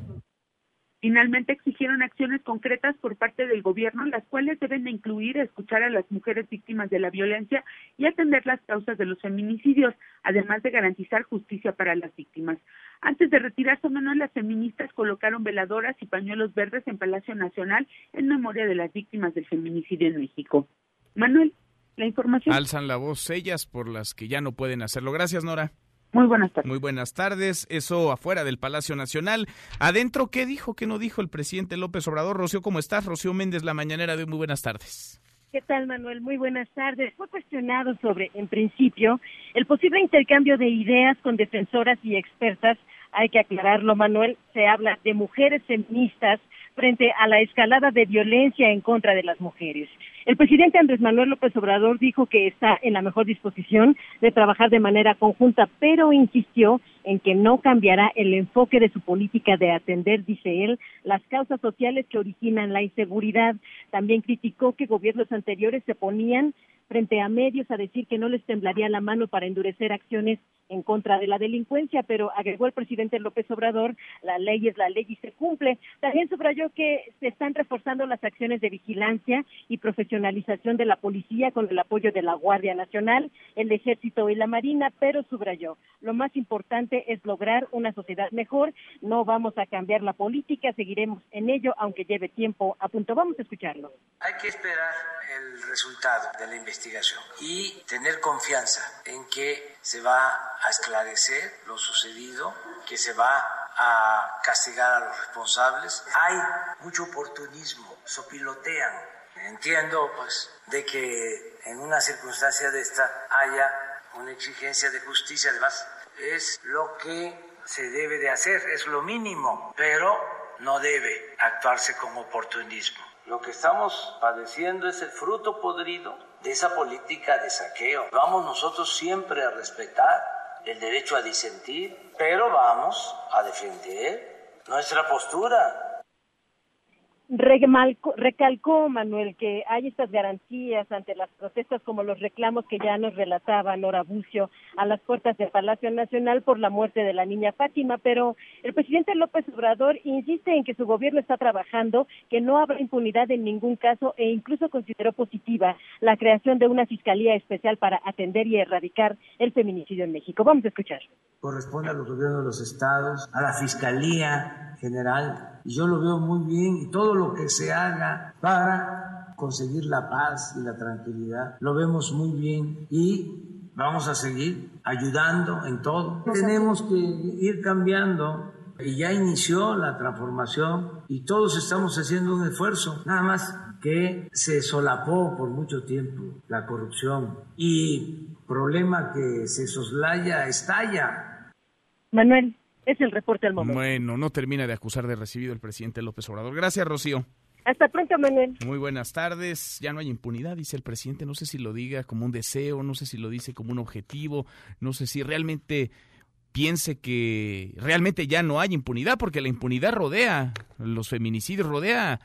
Finalmente exigieron acciones concretas por parte del gobierno, las cuales deben de incluir escuchar a las mujeres víctimas de la violencia y atender las causas de los feminicidios, además de garantizar justicia para las víctimas. Antes de retirarse, Manuel, las feministas colocaron veladoras y pañuelos verdes en Palacio Nacional en memoria de las víctimas del feminicidio en México. Manuel, la información. Alzan la voz ellas por las que ya no pueden hacerlo. Gracias, Nora. Muy buenas tardes. Muy buenas tardes. Eso afuera del Palacio Nacional. Adentro, ¿qué dijo? ¿Qué no dijo el presidente López Obrador? Rocío, ¿cómo estás? Rocío Méndez, la mañanera de Muy buenas tardes. ¿Qué tal, Manuel? Muy buenas tardes. Fue cuestionado sobre, en principio, el posible intercambio de ideas con defensoras y expertas. Hay que aclararlo, Manuel. Se habla de mujeres feministas frente a la escalada de violencia en contra de las mujeres. El presidente Andrés Manuel López Obrador dijo que está en la mejor disposición de trabajar de manera conjunta, pero insistió en que no cambiará el enfoque de su política de atender, dice él, las causas sociales que originan la inseguridad. También criticó que gobiernos anteriores se ponían frente a medios a decir que no les temblaría la mano para endurecer acciones en contra de la delincuencia, pero agregó el presidente López Obrador, la ley es la ley y se cumple. También subrayó que se están reforzando las acciones de vigilancia y profesionalización de la policía con el apoyo de la Guardia Nacional, el Ejército y la Marina, pero subrayó, lo más importante es lograr una sociedad mejor, no vamos a cambiar la política, seguiremos en ello, aunque lleve tiempo a punto. Vamos a escucharlo. Hay que esperar el resultado de la investigación y tener confianza en que se va a esclarecer lo sucedido, que se va a castigar a los responsables. Hay mucho oportunismo, sopilotean. Entiendo pues de que en una circunstancia de esta haya una exigencia de justicia, además es lo que se debe de hacer, es lo mínimo, pero no debe actuarse con oportunismo. Lo que estamos padeciendo es el fruto podrido de esa política de saqueo. Vamos nosotros siempre a respetar el derecho a disentir, pero vamos a defender nuestra postura recalcó Manuel que hay estas garantías ante las protestas como los reclamos que ya nos relataba Nora Bucio a las puertas del Palacio Nacional por la muerte de la niña Fátima, pero el presidente López Obrador insiste en que su gobierno está trabajando, que no habrá impunidad en ningún caso e incluso consideró positiva la creación de una fiscalía especial para atender y erradicar el feminicidio en México. Vamos a escuchar. Corresponde a los gobiernos de los estados, a la Fiscalía General yo lo veo muy bien y todo lo que se haga para conseguir la paz y la tranquilidad. Lo vemos muy bien y vamos a seguir ayudando en todo. Tenemos que ir cambiando y ya inició la transformación y todos estamos haciendo un esfuerzo, nada más que se solapó por mucho tiempo la corrupción y problema que se soslaya estalla. Manuel, es el reporte al momento. Bueno, no termina de acusar de recibido el presidente López Obrador. Gracias, Rocío. Hasta pronto, Manuel. Muy buenas tardes. Ya no hay impunidad, dice el presidente. No sé si lo diga como un deseo, no sé si lo dice como un objetivo, no sé si realmente piense que realmente ya no hay impunidad, porque la impunidad rodea los feminicidios, rodea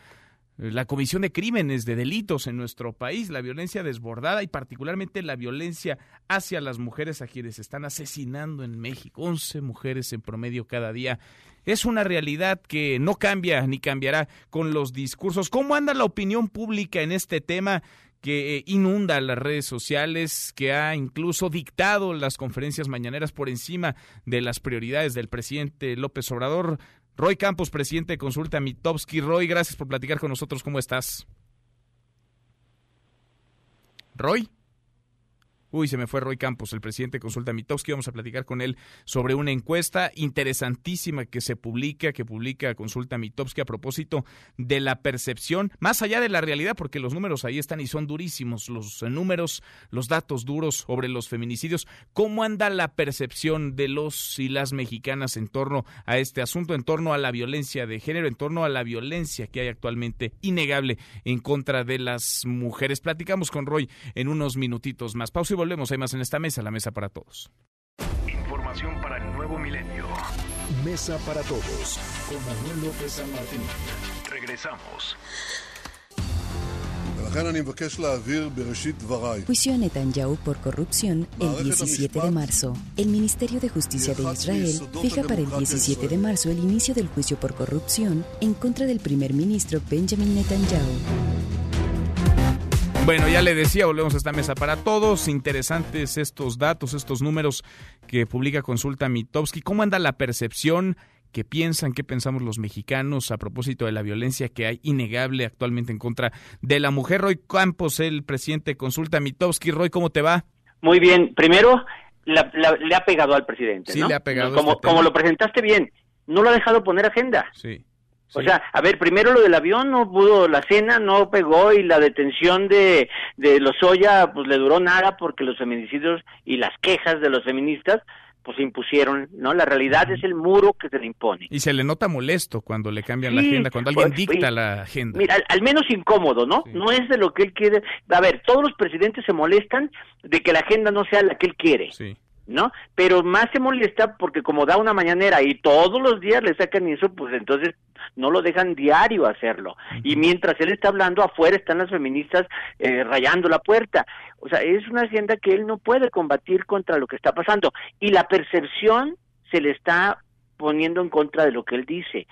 la comisión de crímenes, de delitos en nuestro país, la violencia desbordada y particularmente la violencia hacia las mujeres a quienes están asesinando en México. 11 mujeres en promedio cada día. Es una realidad que no cambia ni cambiará con los discursos. ¿Cómo anda la opinión pública en este tema? que eh, inunda las redes sociales, que ha incluso dictado las conferencias mañaneras por encima de las prioridades del presidente López Obrador. Roy Campos, presidente de Consulta Mitowski. Roy, gracias por platicar con nosotros. ¿Cómo estás? Roy. Uy, se me fue Roy Campos, el presidente de Consulta Mitowski. Vamos a platicar con él sobre una encuesta interesantísima que se publica, que publica Consulta Mitowski a propósito de la percepción, más allá de la realidad, porque los números ahí están y son durísimos, los números, los datos duros sobre los feminicidios. ¿Cómo anda la percepción de los y las mexicanas en torno a este asunto, en torno a la violencia de género, en torno a la violencia que hay actualmente innegable en contra de las mujeres? Platicamos con Roy en unos minutitos más. Pausa y volvemos. Hay más en esta mesa, la mesa para todos. Información para el nuevo milenio. Mesa para todos con Manuel López San Martín. Regresamos. Juicio a Netanyahu por corrupción el 17 de marzo. El Ministerio de Justicia de Israel fija para el 17 de marzo el inicio del juicio por corrupción en contra del primer ministro Benjamin Netanyahu. Bueno, ya le decía, volvemos a esta mesa para todos. Interesantes estos datos, estos números que publica Consulta Mitowski. ¿Cómo anda la percepción? ¿Qué piensan? ¿Qué pensamos los mexicanos a propósito de la violencia que hay innegable actualmente en contra de la mujer? Roy Campos, el presidente de Consulta Mitowski. Roy, ¿cómo te va? Muy bien. Primero, le ha pegado al presidente. Sí, le ha pegado. Como, este como lo presentaste bien, no lo ha dejado poner agenda. Sí. O sea, a ver, primero lo del avión no pudo, la cena no pegó y la detención de, de Lozoya pues le duró nada porque los feminicidios y las quejas de los feministas pues se impusieron, ¿no? La realidad es el muro que se le impone. Y se le nota molesto cuando le cambian la Sí, agenda, cuando alguien pues, dicta la agenda. Mira, al, al menos incómodo, ¿no? No es de lo que él quiere. A ver, todos los presidentes se molestan de que la agenda no sea la que él quiere. ¿No? Pero más se molesta porque como da una mañanera y todos los días le sacan eso, pues entonces no lo dejan diario hacerlo. Y mientras él está hablando, afuera están las feministas eh, rayando la puerta. O sea, es una agenda que él no puede combatir contra lo que está pasando. Y la percepción se le está poniendo en contra de lo que él dice.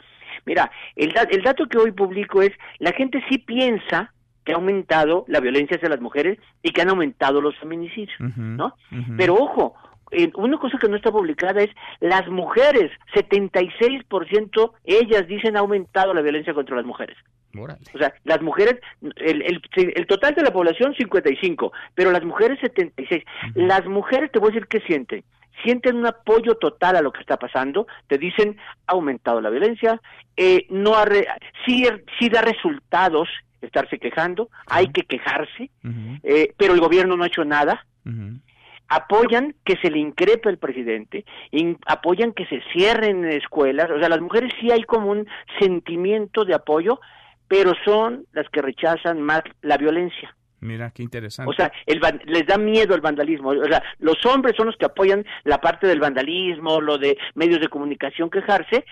Mira, el, da- el dato que hoy publico es, la gente sí piensa que ha aumentado la violencia hacia las mujeres y que han aumentado los feminicidios, ¿no? Pero ojo, eh, una cosa que no está publicada es las mujeres, 76% ellas dicen ha aumentado la violencia contra las mujeres. O sea, las mujeres, el, el, el total de la población 55, pero las mujeres 76. Las mujeres, te voy a decir qué sienten. Sienten un apoyo total a lo que está pasando, te dicen ha aumentado la violencia, eh, no ha re- sí, sí da resultados estarse quejando, hay que quejarse, eh, pero el gobierno no ha hecho nada, apoyan que se le increpe al presidente, in- apoyan que se cierren escuelas, o sea, las mujeres sí hay como un sentimiento de apoyo, pero son las que rechazan más la violencia. Mira, qué interesante. O sea, el les da miedo el vandalismo. O sea, los hombres son los que apoyan la parte del vandalismo, lo de medios de comunicación quejarse,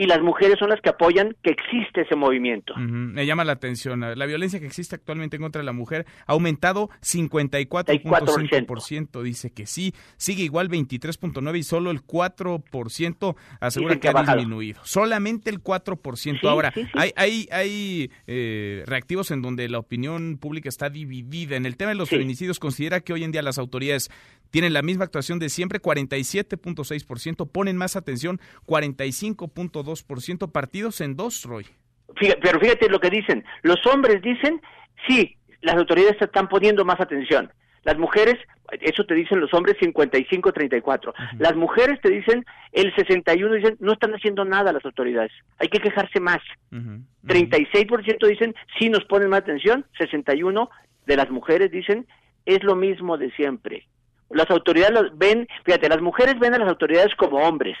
y las mujeres son las que apoyan que existe ese movimiento. Me llama la atención. La violencia que existe actualmente en contra la mujer ha aumentado 54.5%. Dice que sí. Sigue igual 23.9% y solo el 4% asegura que que ha ha bajado. disminuido. Solamente el 4%. Sí, Ahora, sí, sí. hay, hay, hay eh, reactivos en donde la opinión pública está dividida. En el tema de los feminicidios, considera que hoy en día las autoridades tienen la misma actuación de siempre, 47.6%, ponen más atención, 45.2%, partidos en dos, Roy. Fíjate- pero fíjate lo que dicen. Los hombres dicen Sí, las autoridades están poniendo más atención. Las mujeres, eso te dicen los hombres 55-34. Las mujeres te dicen el 61, dicen no están haciendo nada las autoridades. Hay que quejarse más. 36% dicen sí nos ponen más atención. 61 de las mujeres dicen es lo mismo de siempre. Las autoridades ven, fíjate, las mujeres ven a las autoridades como hombres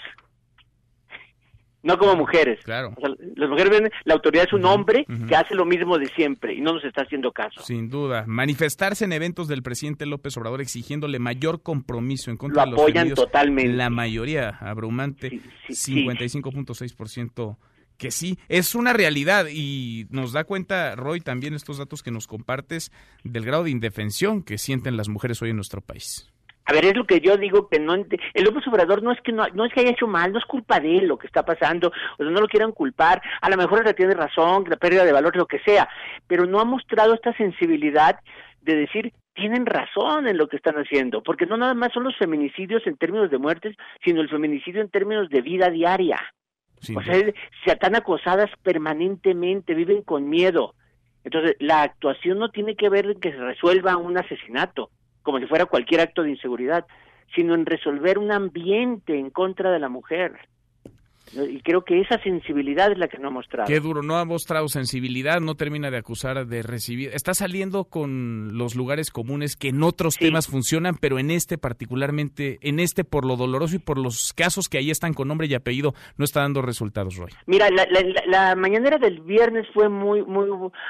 no como mujeres. Claro. las mujeres ven, la autoridad es un hombre que hace lo mismo de siempre y no nos está haciendo caso. Sin duda. Manifestarse en eventos del presidente López Obrador exigiéndole mayor compromiso en contra lo de los apoyan totalmente. La mayoría abrumante, 55.6% que sí, es una realidad y nos da cuenta, Roy, también estos datos que nos compartes del grado de indefensión que sienten las mujeres hoy en nuestro país. A ver, es lo que yo digo que no el López Obrador no es que no, no es que haya hecho mal, no es culpa de él lo que está pasando, o sea, no lo quieran culpar, a lo mejor él tiene razón, la pérdida de valor, lo que sea, pero no ha mostrado esta sensibilidad de decir tienen razón en lo que están haciendo, porque no nada más son los feminicidios en términos de muertes, sino el feminicidio en términos de vida diaria. o sea, se están acosadas permanentemente, viven con miedo. Entonces, la actuación no tiene que ver en que se resuelva un asesinato como si fuera cualquier acto de inseguridad, sino en resolver un ambiente en contra de la mujer. Y creo que esa sensibilidad es la que no ha mostrado. Qué duro, no ha mostrado sensibilidad, no termina de acusar de recibir. Está saliendo con los lugares comunes que en otros temas funcionan, pero en este particularmente, en este por lo doloroso y por los casos que ahí están con nombre y apellido, no está dando resultados, Roy. Mira, la, la, mañanera del viernes fue muy, muy,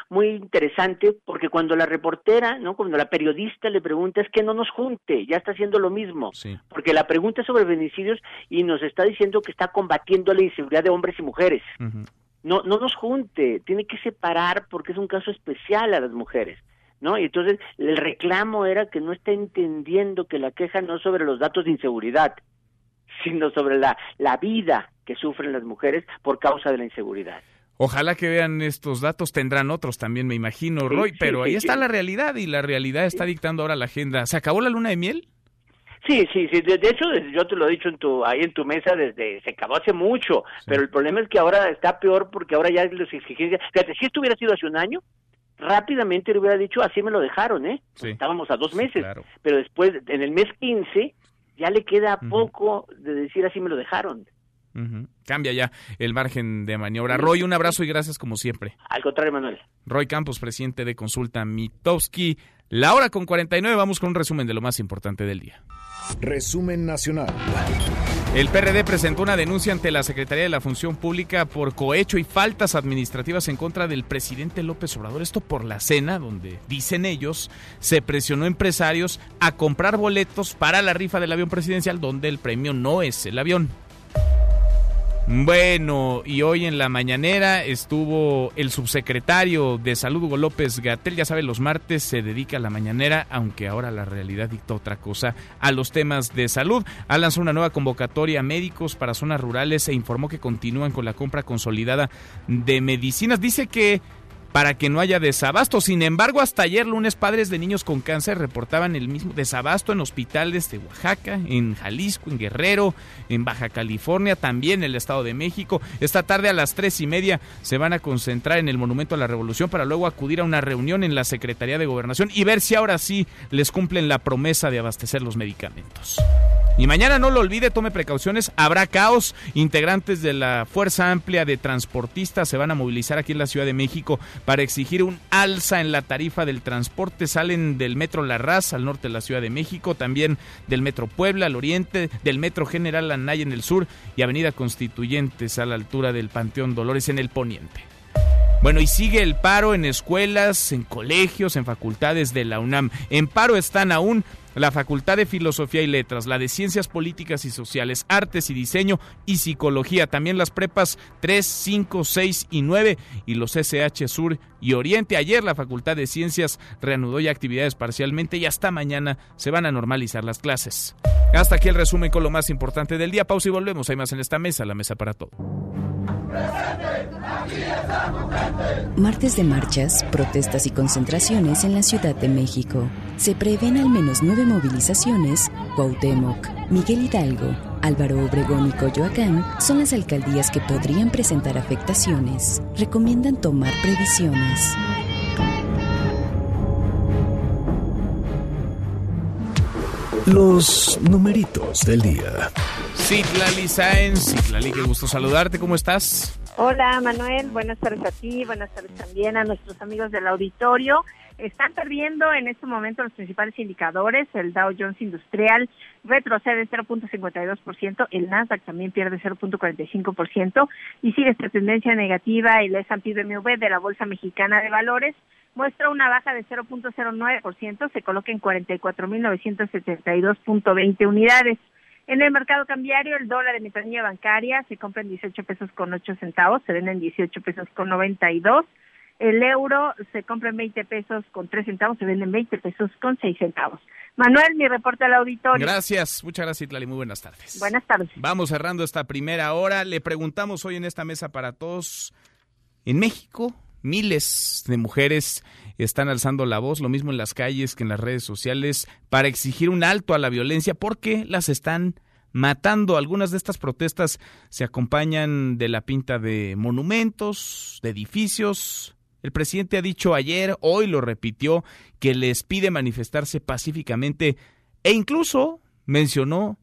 muy interesante porque cuando la reportera, no, cuando la periodista le pregunta es que no nos junte, ya está haciendo lo mismo, porque la pregunta es sobre feminicidios y nos está diciendo que está combatiendo la inseguridad de hombres y mujeres. No, no nos junte, tiene que separar porque es un caso especial a las mujeres. ¿No? Y entonces el reclamo era que no está entendiendo que la queja no es sobre los datos de inseguridad, sino sobre la, la vida que sufren las mujeres por causa de la inseguridad. Ojalá que vean estos datos, tendrán otros también, me imagino, Roy, pero ahí está la realidad y la realidad está dictando ahora la agenda. ¿Se acabó la luna de miel? Sí, sí, sí. De, hecho, yo te lo he dicho en tu, ahí en tu mesa desde, se acabó hace mucho, pero el problema es que ahora está peor porque ahora ya los exigencias, fíjate, si esto hubiera sido hace un año, rápidamente le hubiera dicho, así me lo dejaron, ¿eh? Estábamos a dos meses, pero después, en el mes 15, ya le queda poco de decir así me lo dejaron. Cambia ya el margen de maniobra. Roy, un abrazo y gracias como siempre. Al contrario, Manuel. Roy Campos, presidente de Consulta Mitowski. La hora con 49, vamos con un resumen de lo más importante del día. Resumen nacional. El PRD presentó una denuncia ante la Secretaría de la Función Pública por cohecho y faltas administrativas en contra del presidente López Obrador. Esto por la cena, donde, dicen ellos, se presionó a empresarios a comprar boletos para la rifa del avión presidencial, donde el premio no es el avión. Bueno, y hoy en la mañanera estuvo el subsecretario de Salud, Hugo López Gatel. Ya sabe, los martes se dedica a la mañanera, aunque ahora la realidad dicta otra cosa, a los temas de salud. Ha lanzado una nueva convocatoria a médicos para zonas rurales e informó que continúan con la compra consolidada de medicinas. Dice que para que no haya desabasto. Sin embargo, hasta ayer lunes padres de niños con cáncer reportaban el mismo desabasto en hospitales de Oaxaca, en Jalisco, en Guerrero, en Baja California, también en el Estado de México. Esta tarde a las tres y media se van a concentrar en el Monumento a la Revolución para luego acudir a una reunión en la Secretaría de Gobernación y ver si ahora sí les cumplen la promesa de abastecer los medicamentos. Y mañana no lo olvide, tome precauciones, habrá caos. Integrantes de la Fuerza Amplia de Transportistas se van a movilizar aquí en la Ciudad de México para exigir un alza en la tarifa del transporte. Salen del Metro La Raza al norte de la Ciudad de México, también del Metro Puebla al oriente, del Metro General Anaya en el sur y Avenida Constituyentes a la altura del Panteón Dolores en el poniente. Bueno, y sigue el paro en escuelas, en colegios, en facultades de la UNAM. En paro están aún la Facultad de Filosofía y Letras, la de Ciencias Políticas y Sociales, Artes y Diseño y Psicología, también las prepas 3, 5, 6 y 9 y los SH Sur y Oriente. Ayer la Facultad de Ciencias reanudó ya actividades parcialmente y hasta mañana se van a normalizar las clases. Hasta aquí el resumen con lo más importante del día. Pausa y volvemos. Hay más en esta mesa, la mesa para todo. Martes de marchas, protestas y concentraciones en la Ciudad de México. Se prevén al menos nueve movilizaciones. Cuauhtémoc, Miguel Hidalgo, Álvaro Obregón y Coyoacán son las alcaldías que podrían presentar afectaciones. Recomiendan tomar previsiones. Los numeritos del día. Citlali Saenz, Citlali, qué gusto saludarte, ¿cómo estás? Hola Manuel, buenas tardes a ti, buenas tardes también a nuestros amigos del auditorio. Están perdiendo en este momento los principales indicadores. El Dow Jones Industrial retrocede 0.52%, el Nasdaq también pierde 0.45% y sigue esta tendencia negativa. El S&P BMW de la Bolsa Mexicana de Valores muestra una baja de 0.09%, se coloca en 44.972.20 unidades. En el mercado cambiario, el dólar de ventanilla bancaria se compra en 18 pesos con 8 centavos, se vende en 18 pesos con 92 el euro se compra en 20 pesos con 3 centavos, se vende en 20 pesos con 6 centavos. Manuel, mi reporte al auditorio. Gracias, muchas gracias, Itlali. Muy buenas tardes. Buenas tardes. Vamos cerrando esta primera hora. Le preguntamos hoy en esta mesa para todos. En México, miles de mujeres están alzando la voz, lo mismo en las calles que en las redes sociales, para exigir un alto a la violencia porque las están matando. Algunas de estas protestas se acompañan de la pinta de monumentos, de edificios, el presidente ha dicho ayer, hoy lo repitió, que les pide manifestarse pacíficamente e incluso mencionó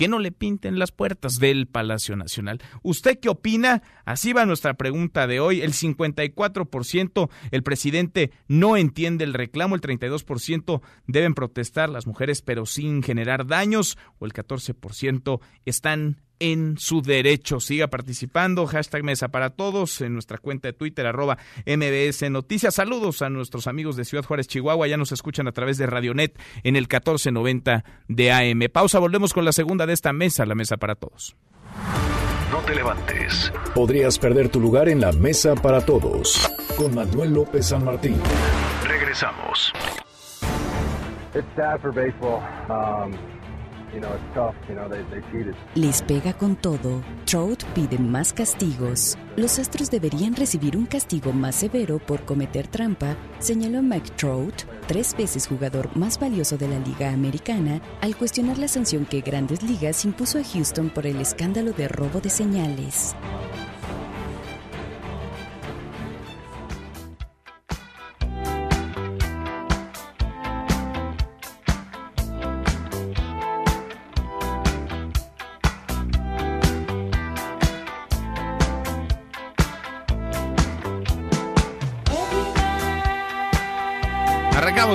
que no le pinten las puertas del Palacio Nacional. ¿Usted qué opina? Así va nuestra pregunta de hoy. El 54% el presidente no entiende el reclamo, el 32% deben protestar las mujeres pero sin generar daños o el 14% están en su derecho. Siga participando. Hashtag Mesa para Todos en nuestra cuenta de Twitter, arroba MBS Noticias. Saludos a nuestros amigos de Ciudad Juárez, Chihuahua. Ya nos escuchan a través de Radionet en el 1490 de AM. Pausa, volvemos con la segunda de esta mesa, la Mesa para Todos. No te levantes. Podrías perder tu lugar en la Mesa para Todos con Manuel López San Martín. Regresamos. Um, les pega con todo. Trout pide más castigos. Los Astros deberían recibir un castigo más severo por cometer trampa, señaló Mike Trout, tres veces jugador más valioso de la Liga Americana, al cuestionar la sanción que Grandes Ligas impuso a Houston por el escándalo de robo de señales.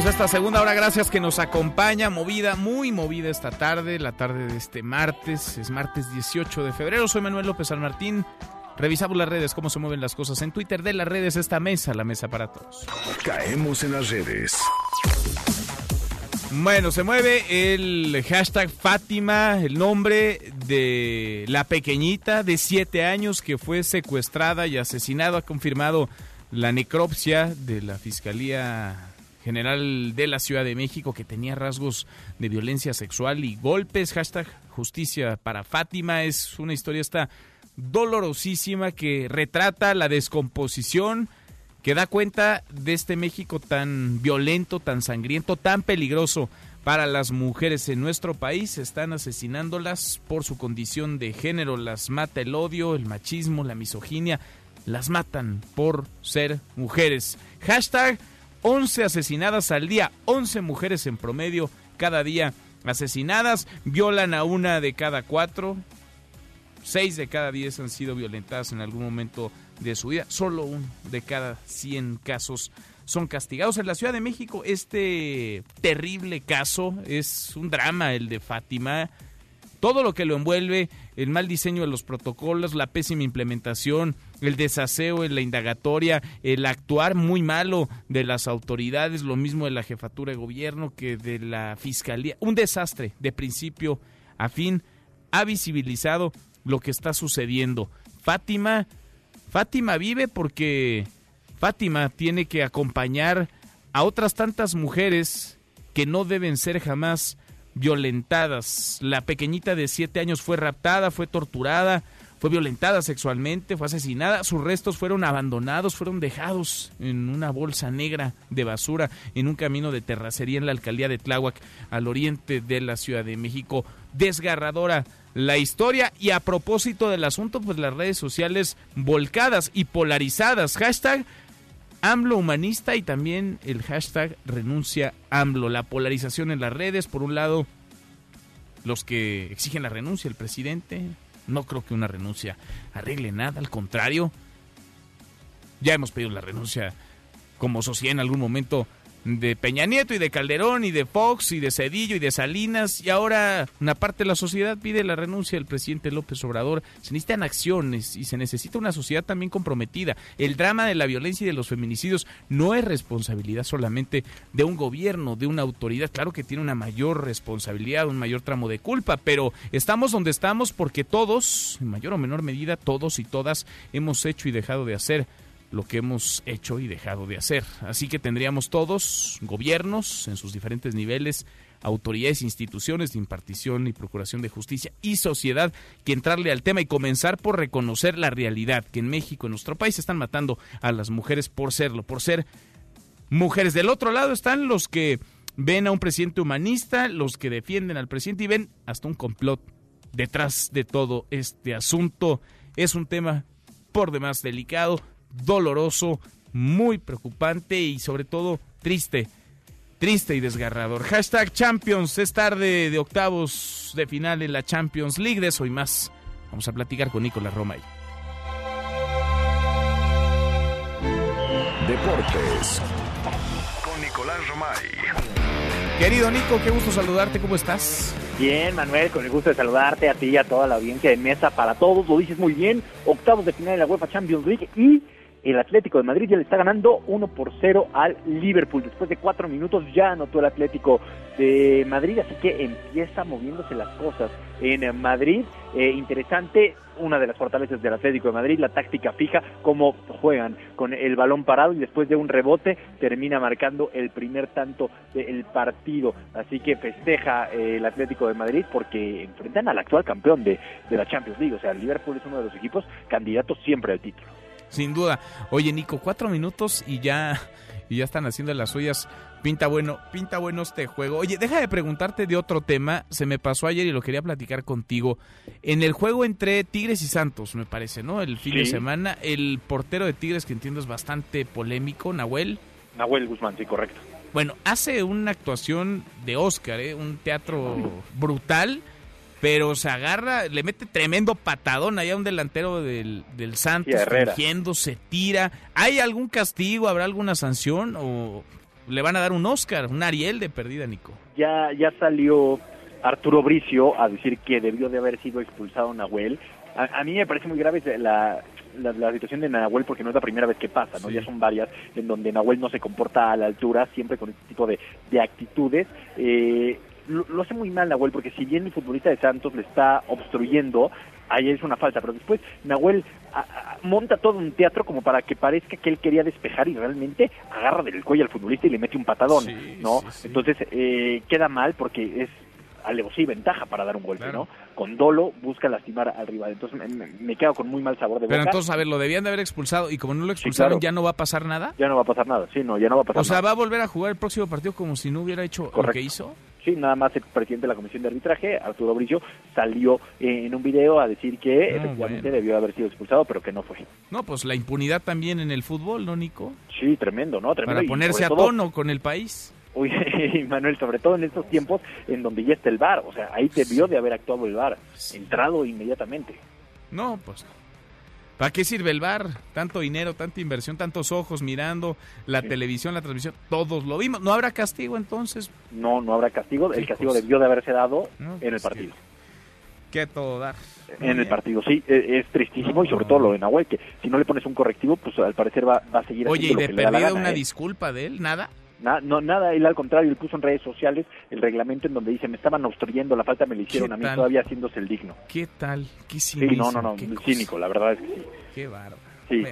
Esta segunda hora. Gracias que nos acompaña. Movida, muy movida esta tarde, la tarde de este martes. Es martes 18 de febrero. Soy Manuel López San Martín. Revisamos las redes, cómo se mueven las cosas. En Twitter de las redes, esta mesa, la mesa para todos. Caemos en las redes. Bueno, se mueve el hashtag Fátima, el nombre de la pequeñita de 7 años que fue secuestrada y asesinada. Ha confirmado la necropsia de la Fiscalía general de la Ciudad de México que tenía rasgos de violencia sexual y golpes. Hashtag justicia para Fátima. Es una historia esta dolorosísima que retrata la descomposición que da cuenta de este México tan violento, tan sangriento, tan peligroso para las mujeres en nuestro país. Están asesinándolas por su condición de género. Las mata el odio, el machismo, la misoginia. Las matan por ser mujeres. Hashtag 11 asesinadas al día, 11 mujeres en promedio cada día asesinadas, violan a una de cada cuatro, seis de cada diez han sido violentadas en algún momento de su vida, solo uno de cada 100 casos son castigados. En la Ciudad de México este terrible caso es un drama, el de Fátima, todo lo que lo envuelve, el mal diseño de los protocolos, la pésima implementación, el desaseo en la indagatoria, el actuar muy malo de las autoridades, lo mismo de la jefatura de gobierno que de la fiscalía. Un desastre de principio a fin ha visibilizado lo que está sucediendo. Fátima, Fátima vive porque Fátima tiene que acompañar a otras tantas mujeres que no deben ser jamás violentadas. La pequeñita de siete años fue raptada, fue torturada, fue violentada sexualmente, fue asesinada, sus restos fueron abandonados, fueron dejados en una bolsa negra de basura en un camino de terracería en la alcaldía de Tláhuac, al oriente de la Ciudad de México. Desgarradora la historia y a propósito del asunto, pues las redes sociales volcadas y polarizadas. Hashtag AMLO humanista y también el hashtag renuncia AMLO. La polarización en las redes, por un lado, los que exigen la renuncia del presidente. No creo que una renuncia arregle nada, al contrario. Ya hemos pedido la renuncia como sociedad en algún momento de Peña Nieto y de Calderón y de Fox y de Cedillo y de Salinas y ahora una parte de la sociedad pide la renuncia del presidente López Obrador. Se necesitan acciones y se necesita una sociedad también comprometida. El drama de la violencia y de los feminicidios no es responsabilidad solamente de un gobierno, de una autoridad. Claro que tiene una mayor responsabilidad, un mayor tramo de culpa, pero estamos donde estamos porque todos, en mayor o menor medida, todos y todas hemos hecho y dejado de hacer lo que hemos hecho y dejado de hacer. Así que tendríamos todos, gobiernos en sus diferentes niveles, autoridades, instituciones de impartición y procuración de justicia y sociedad que entrarle al tema y comenzar por reconocer la realidad que en México, en nuestro país, están matando a las mujeres por serlo, por ser mujeres. Del otro lado están los que ven a un presidente humanista, los que defienden al presidente y ven hasta un complot detrás de todo este asunto. Es un tema por demás delicado, doloroso, muy preocupante y sobre todo triste. Triste y desgarrador. Hashtag Champions. Es tarde de octavos de final en la Champions League. De eso y más. Vamos a platicar con Nicolás Romay. Deportes. Con Nicolás Romay. Querido Nico, qué gusto saludarte. ¿Cómo estás? Bien, Manuel, con el gusto de saludarte a ti y a toda la audiencia de mesa para todos. Lo dices muy bien. Octavos de final de la UEFA Champions League y el Atlético de Madrid ya le está ganando 1 por 0 al Liverpool. Después de cuatro minutos ya anotó el Atlético de Madrid, así que empieza moviéndose las cosas en Madrid. Eh, interesante, una de las fortalezas del Atlético de Madrid, la táctica fija, cómo juegan con el balón parado y después de un rebote termina marcando el primer tanto del partido. Así que festeja eh, el Atlético de Madrid porque enfrentan al actual campeón de, de la Champions League. O sea, el Liverpool es uno de los equipos candidatos siempre al título. Sin duda. Oye, Nico, cuatro minutos y ya, y ya están haciendo las suyas. Pinta bueno, pinta bueno este juego. Oye, deja de preguntarte de otro tema. Se me pasó ayer y lo quería platicar contigo. En el juego entre Tigres y Santos, me parece, ¿no? El fin de semana, el portero de Tigres, que entiendo es bastante polémico, Nahuel. Nahuel Guzmán, sí, correcto. Bueno, hace una actuación de Oscar, ¿eh? Un teatro brutal pero se agarra, le mete tremendo patadón allá a un delantero del, del Santos, fingiendo, se tira. ¿Hay algún castigo, habrá alguna sanción o le van a dar un Oscar, un Ariel de perdida, Nico? Ya, ya salió Arturo Bricio a decir que debió de haber sido expulsado Nahuel. A, mí me parece muy grave la, la, situación de Nahuel porque no es la primera vez que pasa, ¿no? Ya son varias en donde Nahuel no se comporta a la altura, siempre con este tipo de, de actitudes. Eh, lo, hace muy mal Nahuel, porque si bien el futbolista de Santos le está obstruyendo, ahí es una falta, pero después Nahuel monta todo un teatro como para que parezca que él quería despejar y realmente agarra del cuello al futbolista y le mete un patadón, ¿no? Entonces eh, queda mal porque es alevosía ventaja para dar un golpe, ¿no? Con dolo busca lastimar al rival. Entonces me, quedo con muy mal sabor de boca. Pero entonces, a ver, lo debían de haber expulsado y como no lo expulsaron, ¿ya no va a pasar nada? Ya no va a pasar nada, sí, no, ya no va a pasar O sea, ¿va a volver a jugar el próximo partido como si no hubiera hecho lo que hizo? Sí, nada más el presidente de la Comisión de Arbitraje, Arturo Brillo, salió en un video a decir que efectivamente debió haber sido expulsado, pero que no fue. No, pues la impunidad también en el fútbol, ¿no, Nico? Sí, tremendo, ¿no? Tremendo. Para ponerse a tono con el país. Uy, Manuel, sobre todo en estos tiempos en donde ya está el VAR, o sea, ahí debió de haber actuado el VAR, entrado inmediatamente. No, pues ¿Para qué sirve el bar? Tanto dinero, tanta inversión, tantos ojos mirando la televisión, la transmisión, todos lo vimos. ¿No habrá castigo entonces? No, no habrá castigo. El castigo debió de haberse dado en el pues partido. ¿Qué todo dar? En el partido, sí. E, es, tristísimo y sobre todo lo de Nahuel, que si no le pones un correctivo, pues al parecer va, a seguir Oye, ¿y de perdida una ¿eh? disculpa de él? ¿Nada? No, nada, él al contrario, él puso en redes sociales el reglamento en donde dice, me estaban obstruyendo, la falta me la hicieron a mí, todavía haciéndose el digno. ¿Qué tal? ¿Qué cínico? Sí, no, no, no, cínico, la verdad es que sí. Qué bárbaro. Sí.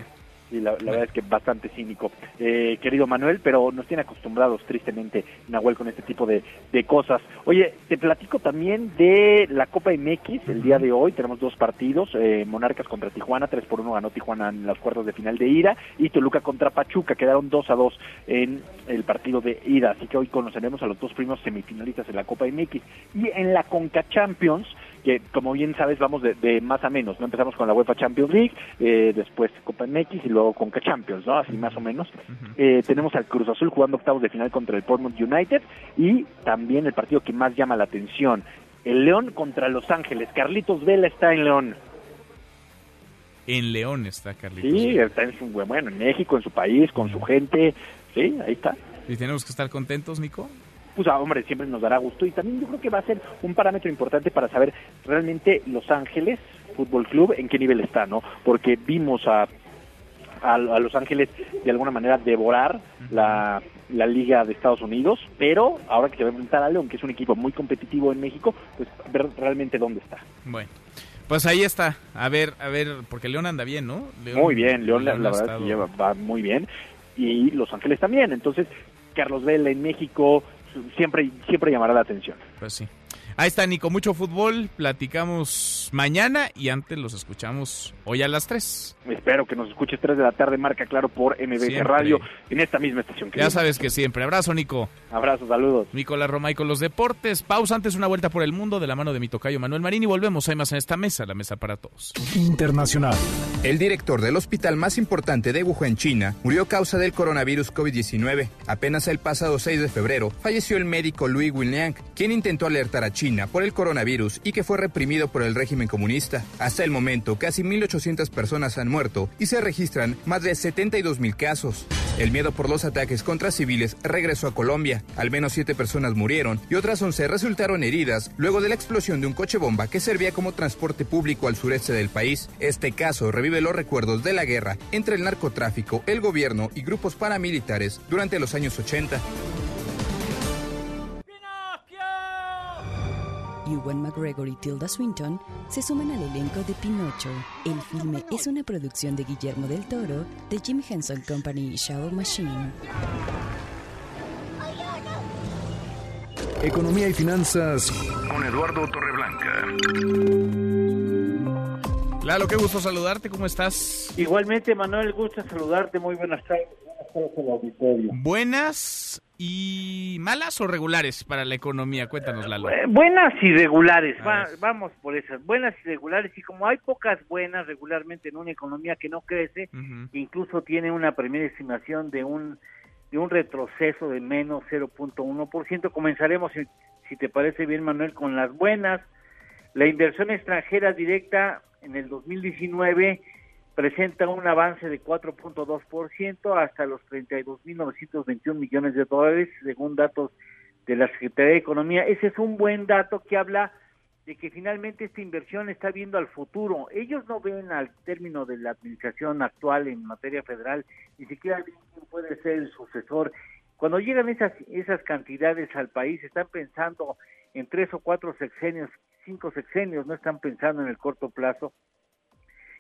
Sí, la, verdad es que bastante cínico, eh, querido Manuel, pero nos tiene acostumbrados tristemente Nahuel con este tipo de, de cosas. Oye, te platico también de la Copa MX el día de hoy, tenemos dos partidos, eh, Monarcas contra Tijuana, 3 por 1 ganó Tijuana en las cuartos de final de ida, y Toluca contra Pachuca, quedaron 2 a 2 en el partido de ida, así que hoy conoceremos a los dos primeros semifinalistas de la Copa MX. Y en la Conca Champions, que como bien sabes vamos de, más a menos, ¿no? Empezamos con la UEFA Champions League, eh, después Copa MX y luego Conca Champions, ¿no? Así más o menos. Eh, tenemos al Cruz Azul jugando octavos de final contra el Portland United y también el partido que más llama la atención, el León contra Los Ángeles. Carlitos Vela está en León. En León está Carlitos. Sí, está en su, bueno, en México, en su país, con su gente. Sí, ahí está. ¿Y tenemos que estar contentos, Nico? Pues, ah, hombre, siempre nos dará gusto. Y también yo creo que va a ser un parámetro importante para saber realmente Los Ángeles Fútbol Club en qué nivel está, ¿no? Porque vimos a, a, Los Ángeles de alguna manera devorar la, la Liga de Estados Unidos, pero ahora que se va a enfrentar a León, que es un equipo muy competitivo en México, pues ver realmente dónde está. Bueno. Pues ahí está. A ver, a ver, porque León anda bien, ¿no? muy bien, León, la, verdad que lleva, va muy bien. Y Los Ángeles también. Entonces, Carlos Vela en México siempre, siempre llamará la atención. Pues sí. Ahí está, Nico. Mucho fútbol. Platicamos mañana y antes los escuchamos hoy a las 3. Espero que nos escuches 3 de la tarde, marca claro por MBC Radio en esta misma estación. ya sabes que siempre. Abrazo, Nico. Abrazo, saludos. Nicolás Romay con los deportes. Pausa antes, una vuelta por el mundo de la mano de mi tocayo Manuel Marín y volvemos. Hay más en esta mesa, la mesa para todos. Internacional. El director del hospital más importante de Wuhan, China, murió a causa del coronavirus COVID-19. Apenas el pasado 6 de febrero falleció el médico Louis Winliang, quien intentó alertar a China China por el coronavirus y que fue reprimido por el régimen comunista. Hasta el momento, casi 1.800 personas han muerto y se registran más de 72.000 casos. El miedo por los ataques contra civiles regresó a Colombia. Al menos siete personas murieron y otras 11 resultaron heridas luego de la explosión de un coche bomba que servía como transporte público al sureste del país. Este caso revive los recuerdos de la guerra entre el narcotráfico, el gobierno y grupos paramilitares durante los años 80. Ewan McGregor y Tilda Swinton se suman al elenco de Pinocho. El filme es una producción de Guillermo del Toro, de Jim Henson Company y Shadow Machine. Economía y finanzas con Eduardo Torreblanca. Lalo, qué gusto saludarte, ¿cómo estás? Igualmente, Manuel, gusto saludarte, muy buenas tardes. Buenas y malas o regulares para la economía, cuéntanos Lalo. Eh, buenas y regulares, vamos por esas, buenas y regulares y como hay pocas buenas regularmente en una economía que no crece, incluso tiene una primera estimación de un de un retroceso de menos 0.1%, comenzaremos si, si te parece bien Manuel con las buenas. La inversión extranjera directa en el 2019 presenta un avance de 4.2% hasta los 32.921 millones de dólares, según datos de la Secretaría de Economía. Ese es un buen dato que habla de que finalmente esta inversión está viendo al futuro. Ellos no ven al término de la administración actual en materia federal, ni siquiera quién puede ser el sucesor. Cuando llegan esas, esas cantidades al país, están pensando en tres o cuatro sexenios, cinco sexenios, no están pensando en el corto plazo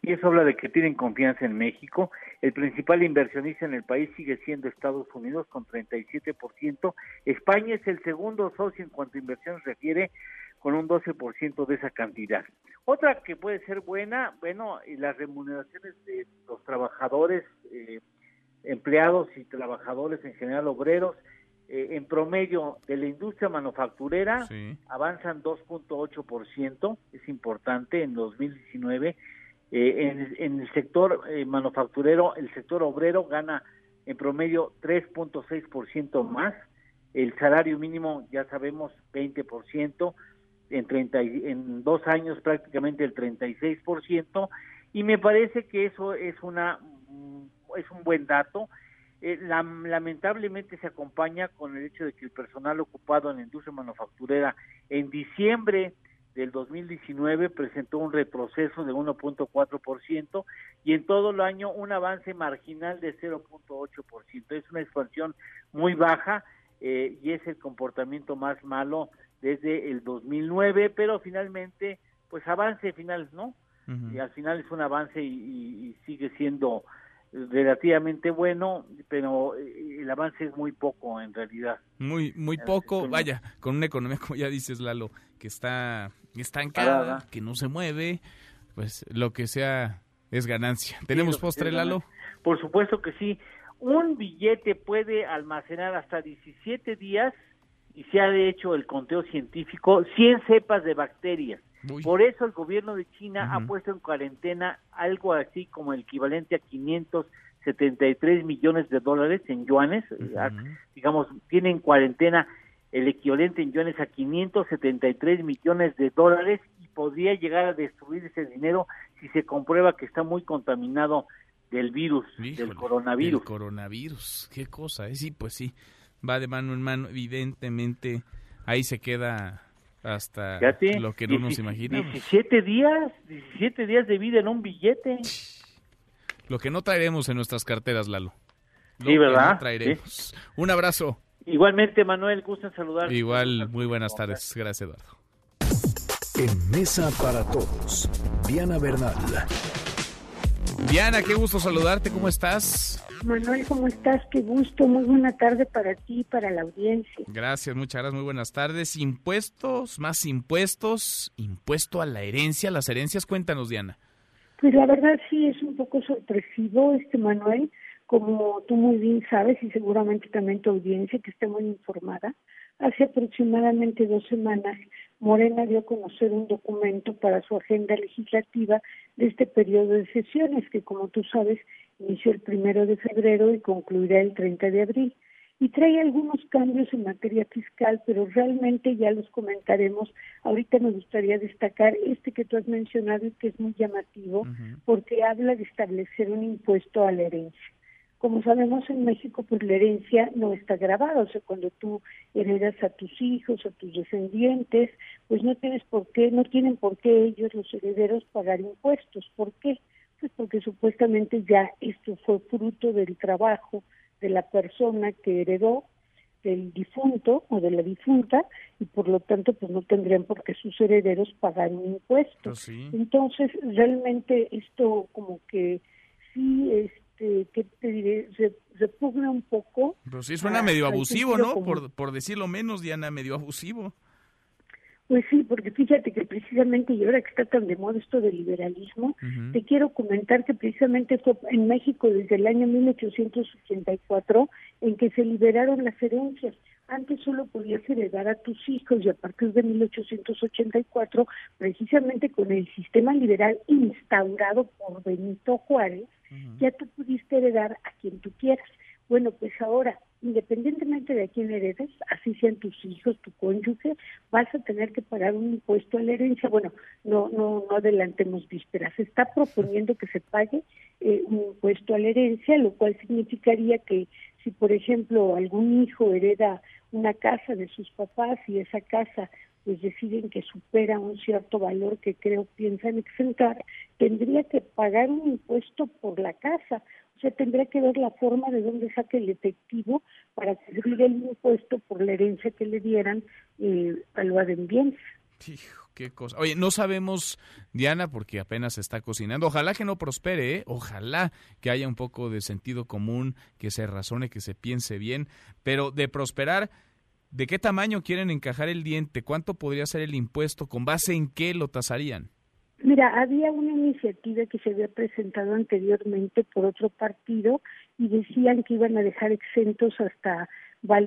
y eso habla de que tienen confianza en México. El principal inversionista en el país sigue siendo Estados Unidos con 37%. España es el segundo socio en cuanto a inversión se refiere con un 12% de esa cantidad. Otra que puede ser buena, bueno, las remuneraciones de los trabajadores, eh, empleados y trabajadores en general, obreros, eh, en promedio de la industria manufacturera avanzan 2.8%, es importante en 2019 eh, en, el sector eh, manufacturero, el sector obrero gana en promedio 3.6% más, el salario mínimo ya sabemos 20%, en, 30, en dos años prácticamente el 36%, y me parece que eso es, una, mm, es un buen dato. Eh, lamentablemente se acompaña con el hecho de que el personal ocupado en la industria manufacturera en diciembre del 2019 presentó un retroceso de 1.4% y en todo el año un avance marginal de 0.8%. Es una expansión muy baja eh, y es el comportamiento más malo desde el 2009, pero finalmente, pues avance final, ¿no? Y al final es un avance y sigue siendo relativamente bueno, pero eh, el avance es muy poco en realidad. Muy muy poco, vaya, con una economía como ya dices Lalo, que está estancada, que no se mueve, pues lo que sea es ganancia. ¿Tenemos postre Lalo? Por supuesto que sí. Un billete puede almacenar hasta 17 días y se ha hecho el conteo científico 100 cepas de bacterias. Por eso el gobierno de China ha puesto en cuarentena algo así como el equivalente a 573 millones de dólares en yuanes, digamos, tienen cuarentena el equivalente en yuanes a 573 millones de dólares y podría llegar a destruir ese dinero si se comprueba que está muy contaminado del virus, del coronavirus. Del coronavirus, qué cosa, ¿eh? sí, pues sí, va de mano en mano, evidentemente ahí se queda hasta lo que no nos imaginamos. 17 días, 17 días de vida en un billete. Lo que no traeremos en nuestras carteras, Lalo. sí, ¿verdad? traeremos. Un abrazo. Igualmente, Manuel, gusto en saludar. Igual, muy buenas tardes. Gracias, Eduardo. En Mesa para Todos, Diana Bernal. Diana, qué gusto saludarte, ¿cómo estás? Manuel, ¿cómo estás? Qué gusto, muy buena tarde para ti y para la audiencia. Gracias, muchas gracias, muy buenas tardes. Impuestos, más impuestos, impuesto a la herencia, las herencias, cuéntanos, Diana. Pues la verdad sí es un poco sorpresivo, este Manuel, como tú muy bien sabes y seguramente también tu audiencia que está muy informada, hace aproximadamente dos semanas Morena dio a conocer un documento para su agenda legislativa de este periodo de sesiones que como tú sabes inició el primero de febrero y concluirá el 30 de abril y trae algunos cambios en materia fiscal, pero realmente ya los comentaremos. Ahorita me gustaría destacar este que tú has mencionado y que es muy llamativo, porque habla de establecer un impuesto a la herencia. Como sabemos en México, pues la herencia no está grabada, o sea, cuando tú heredas a tus hijos, a tus descendientes, pues no tienes por qué, no tienen por qué ellos, los herederos, pagar impuestos. ¿Por qué? Pues porque supuestamente ya esto fue fruto del trabajo de la persona que heredó del difunto o de la difunta y por lo tanto pues no tendrían por qué sus herederos pagar un impuesto. Pues Entonces realmente esto como que sí es este, ¿qué te diré? repugna un poco. Pero sí suena medio abusivo, ¿no? Por, por decirlo menos, Diana, medio abusivo. Pues sí, porque fíjate que precisamente, y ahora que está tan de moda esto del liberalismo, te quiero comentar que precisamente fue en México desde el año 1884 en que se liberaron las herencias. Antes solo podías heredar a tus hijos y a partir de 1884, precisamente con el sistema liberal instaurado por Benito Juárez, ya tú pudiste heredar a quien tú quieras. Bueno, pues ahora, independientemente de quién heredes, así sean tus hijos, tu cónyuge, vas a tener que pagar un impuesto a la herencia. Bueno, no, no, no adelantemos vísperas. Se está proponiendo que se pague eh, un impuesto a la herencia, lo cual significaría que si, por ejemplo, algún hijo hereda una casa de sus papás y esa casa pues deciden que supera un cierto valor que creo piensan exentar, tendría que pagar un impuesto por la casa. O sea, tendría que ver la forma de dónde saque el efectivo para cubrir el impuesto por la herencia que le dieran eh, a en bienes. qué cosa. Oye, no sabemos, Diana, porque apenas se está cocinando. Ojalá que no prospere, ¿eh? ojalá que haya un poco de sentido común, que se razone, que se piense bien, pero de prosperar ¿De qué tamaño quieren encajar el diente? ¿Cuánto podría ser el impuesto? ¿Con base en qué lo tasarían? Mira, había una iniciativa que se había presentado anteriormente por otro partido y decían que iban a dejar exentos hasta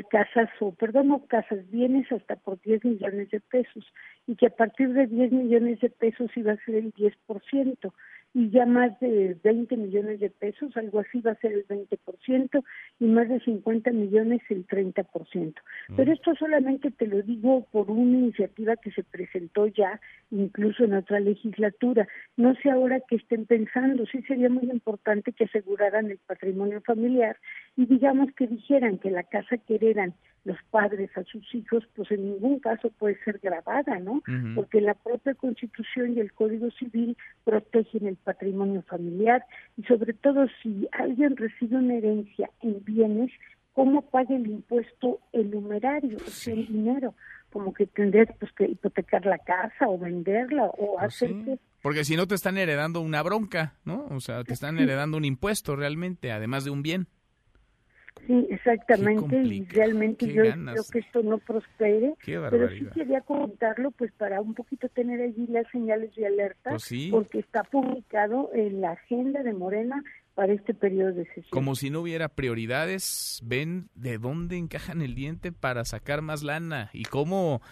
casas o, perdón, no casas, bienes hasta por 10 millones de pesos y que a partir de 10 millones de pesos iba a ser el 10% y ya más de 20 millones de pesos, algo así va a ser el 20% y más de 50 millones el 30%. Pero esto solamente te lo digo por una iniciativa que se presentó ya incluso en otra legislatura. No sé ahora qué estén pensando, sí sería muy importante que aseguraran el patrimonio familiar y digamos que dijeran que la casa que heredan los padres a sus hijos, pues en ningún caso puede ser grabada, ¿no? Porque la propia Constitución y el Código Civil protegen el patrimonio familiar y sobre todo si alguien recibe una herencia en bienes, ¿cómo paga el impuesto el numerario, o sea, el dinero? Como que tendrías pues, que hipotecar la casa o venderla o pues hacer Porque si no te están heredando una bronca, ¿no? O sea, te están heredando un impuesto realmente, además de un bien. Sí, exactamente, y realmente yo creo que esto no prospere, pero sí quería comentarlo pues para un poquito tener allí las señales de alerta, pues porque está publicado en la agenda de Morena para este periodo de sesión. Como si no hubiera prioridades, ven de dónde encajan el diente para sacar más lana y cómo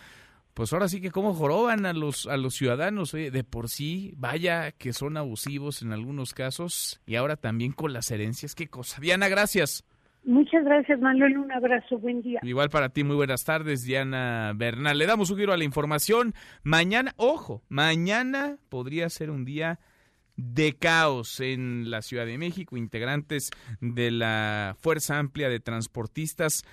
pues ahora sí que cómo joroban a los a los ciudadanos. De por sí vaya que son abusivos en algunos casos y ahora también con las herencias. Qué cosa. Diana gracias Muchas gracias, Manuel. Un abrazo. Buen día. Igual para ti, muy buenas tardes, Diana Bernal. Le damos un giro a la información. Mañana, ojo, mañana podría ser un día de caos en la Ciudad de México. Integrantes de la Fuerza Amplia de Transportistas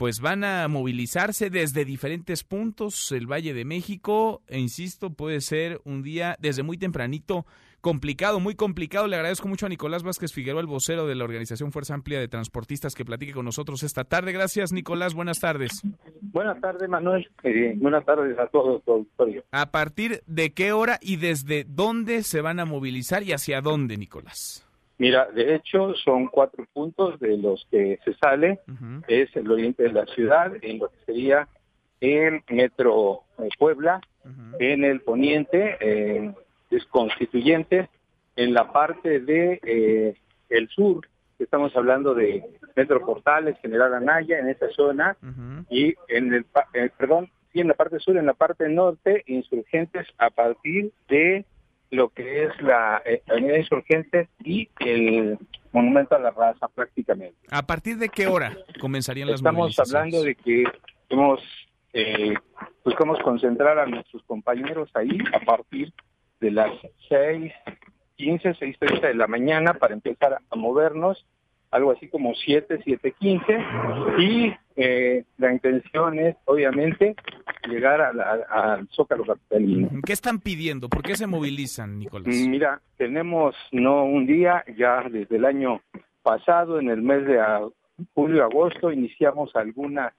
pues van a movilizarse desde diferentes puntos el Valle de México e insisto, puede ser un día desde muy tempranito complicado, muy complicado. Le agradezco mucho a Nicolás Vázquez Figueroa, el vocero de la Organización Fuerza Amplia de Transportistas, que platique con nosotros esta tarde. Gracias, Nicolás. Buenas tardes. Buenas tardes, Manuel. Eh, buenas tardes a todos, auditorio. ¿A partir de qué hora y desde dónde se van a movilizar y hacia dónde, Nicolás? Mira, de hecho son cuatro puntos de los que se sale. Es el oriente de la ciudad, en lo que sería el metro eh, Puebla, en el poniente, eh, es constituyente, en la parte de eh, el sur, estamos hablando de Metro Portales, General Anaya, en esa zona, y en el, perdón, sí, en la parte sur, en la parte norte, insurgentes a partir de lo que es la eh, Avenida Insurgentes y el Monumento a la Raza prácticamente. ¿A partir de qué hora comenzarían las Estamos hablando de que hemos eh, buscamos concentrar a nuestros compañeros ahí a partir de las 6, 15, 6.30 de la mañana para empezar a movernos algo así como 7, 7, 15 y eh, la intención es obviamente llegar al Zócalo Capitalino. ¿Qué están pidiendo? ¿Por qué se movilizan, Nicolás? Mira, tenemos no un día, ya desde el año pasado, en el mes de julio-agosto, iniciamos algunas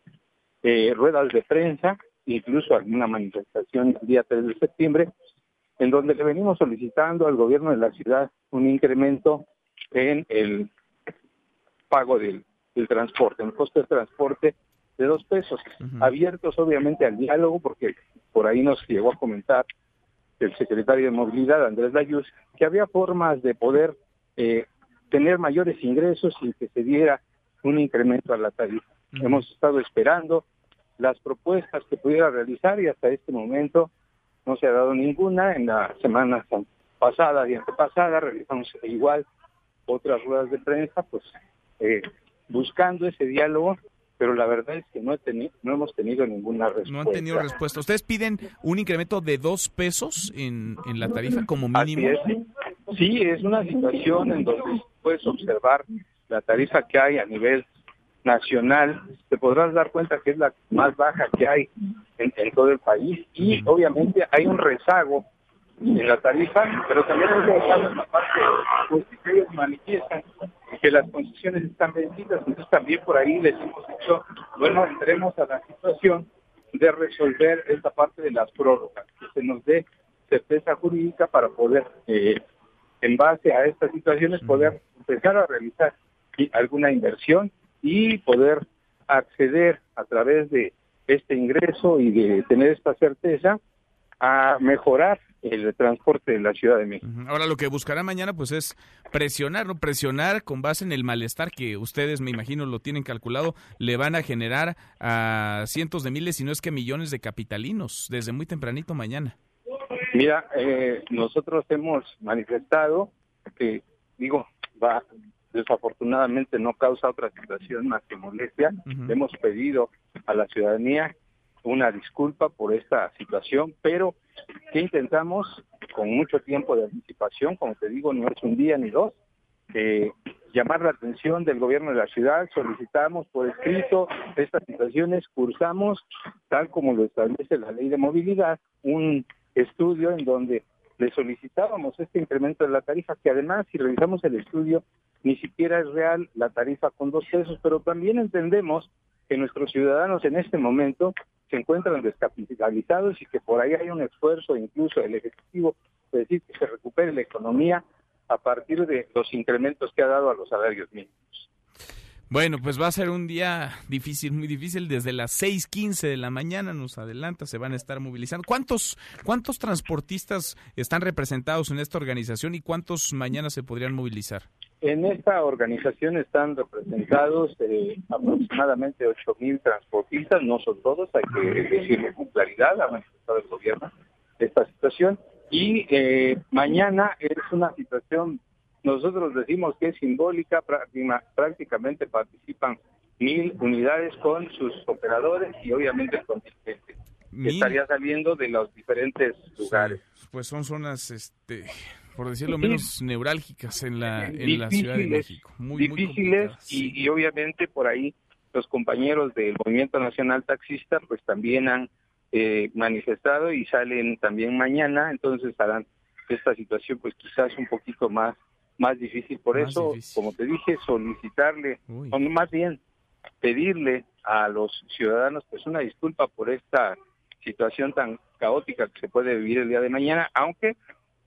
eh, ruedas de prensa, incluso alguna manifestación el día 3 de septiembre, en donde le venimos solicitando al gobierno de la ciudad un incremento en el pago del, transporte, el costo de transporte de dos pesos, abiertos obviamente al diálogo, porque por ahí nos llegó a comentar el secretario de Movilidad, Andrés Layuz, que había formas de poder eh, tener mayores ingresos sin que se diera un incremento a la tarifa. Hemos estado esperando las propuestas que pudiera realizar y hasta este momento no se ha dado ninguna. En la semana pasada y antepasada realizamos igual otras ruedas de prensa, pues eh, buscando ese diálogo, pero la verdad es que no, no hemos tenido ninguna respuesta. No han tenido respuesta. ¿Ustedes piden un incremento de dos pesos en, en la tarifa como mínimo? Sí, es una situación en donde puedes observar la tarifa que hay a nivel nacional, te podrás dar cuenta que es la más baja que hay en, en todo el país. Y obviamente hay un rezago en la tarifa, pero también hay rezago en la parte pues, que ellos manifiestan que las concesiones están vencidas, entonces también por ahí les hemos dicho, bueno, entremos a la situación de resolver esta parte de las prórrogas, que se nos dé certeza jurídica para poder, eh, en base a estas situaciones, poder empezar a realizar alguna inversión y poder acceder a través de este ingreso y de tener esta certeza a mejorar el transporte de la Ciudad de México. Ahora lo que buscará mañana pues es presionar, ¿no? Presionar con base en el malestar que ustedes, me imagino, lo tienen calculado, le van a generar a cientos de miles, si no es que millones de capitalinos desde muy tempranito mañana. Mira, eh, nosotros hemos manifestado que, digo, va desafortunadamente no causa otra situación más que molestia. Hemos pedido a la ciudadanía una disculpa por esta situación, pero que intentamos con mucho tiempo de anticipación, como te digo, no es un día ni dos, eh, llamar la atención del gobierno de la ciudad, solicitamos por escrito estas situaciones, cursamos, tal como lo establece la ley de movilidad, un estudio en donde le solicitábamos este incremento de la tarifa, que además si revisamos el estudio, ni siquiera es real la tarifa con dos pesos, pero también entendemos que nuestros ciudadanos en este momento se encuentran descapitalizados y que por ahí hay un esfuerzo incluso del Ejecutivo de decir que se recupere la economía a partir de los incrementos que ha dado a los salarios mínimos. Bueno, pues va a ser un día difícil, muy difícil. Desde las 6:15 de la mañana nos adelanta, se van a estar movilizando. ¿Cuántos, ¿Cuántos transportistas están representados en esta organización y cuántos mañana se podrían movilizar? En esta organización están representados eh, aproximadamente 8.000 transportistas, no son todos, hay que decirlo con claridad, ha manifestado el gobierno esta situación. Y eh, mañana es una situación nosotros decimos que es simbólica, prácticamente participan mil unidades con sus operadores y obviamente el contingente. Estaría saliendo de los diferentes lugares. pues son zonas, este, por decirlo menos, neurálgicas en la, en la Ciudad de México. Muy, difíciles y, y obviamente por ahí los compañeros del Movimiento Nacional Taxista pues también han eh, manifestado y salen también mañana, entonces harán esta situación pues quizás un poquito más más difícil. Por eso, como te dije, solicitarle, o más bien pedirle a los ciudadanos pues una disculpa por esta situación tan caótica que se puede vivir el día de mañana, aunque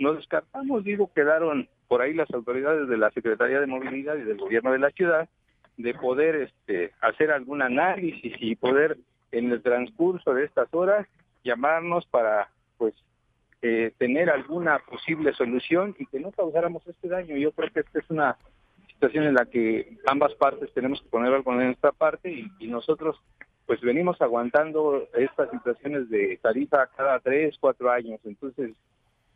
no descartamos, digo, quedaron por ahí las autoridades de la Secretaría de Movilidad y del Gobierno de la ciudad de poder este, hacer algún análisis y poder en el transcurso de estas horas llamarnos para pues eh, tener alguna posible solución y que no causáramos este daño. Yo creo que esta es una situación en la que ambas partes tenemos que poner algo en nuestra parte y, y nosotros pues venimos aguantando estas situaciones de tarifa cada tres, cuatro años. Entonces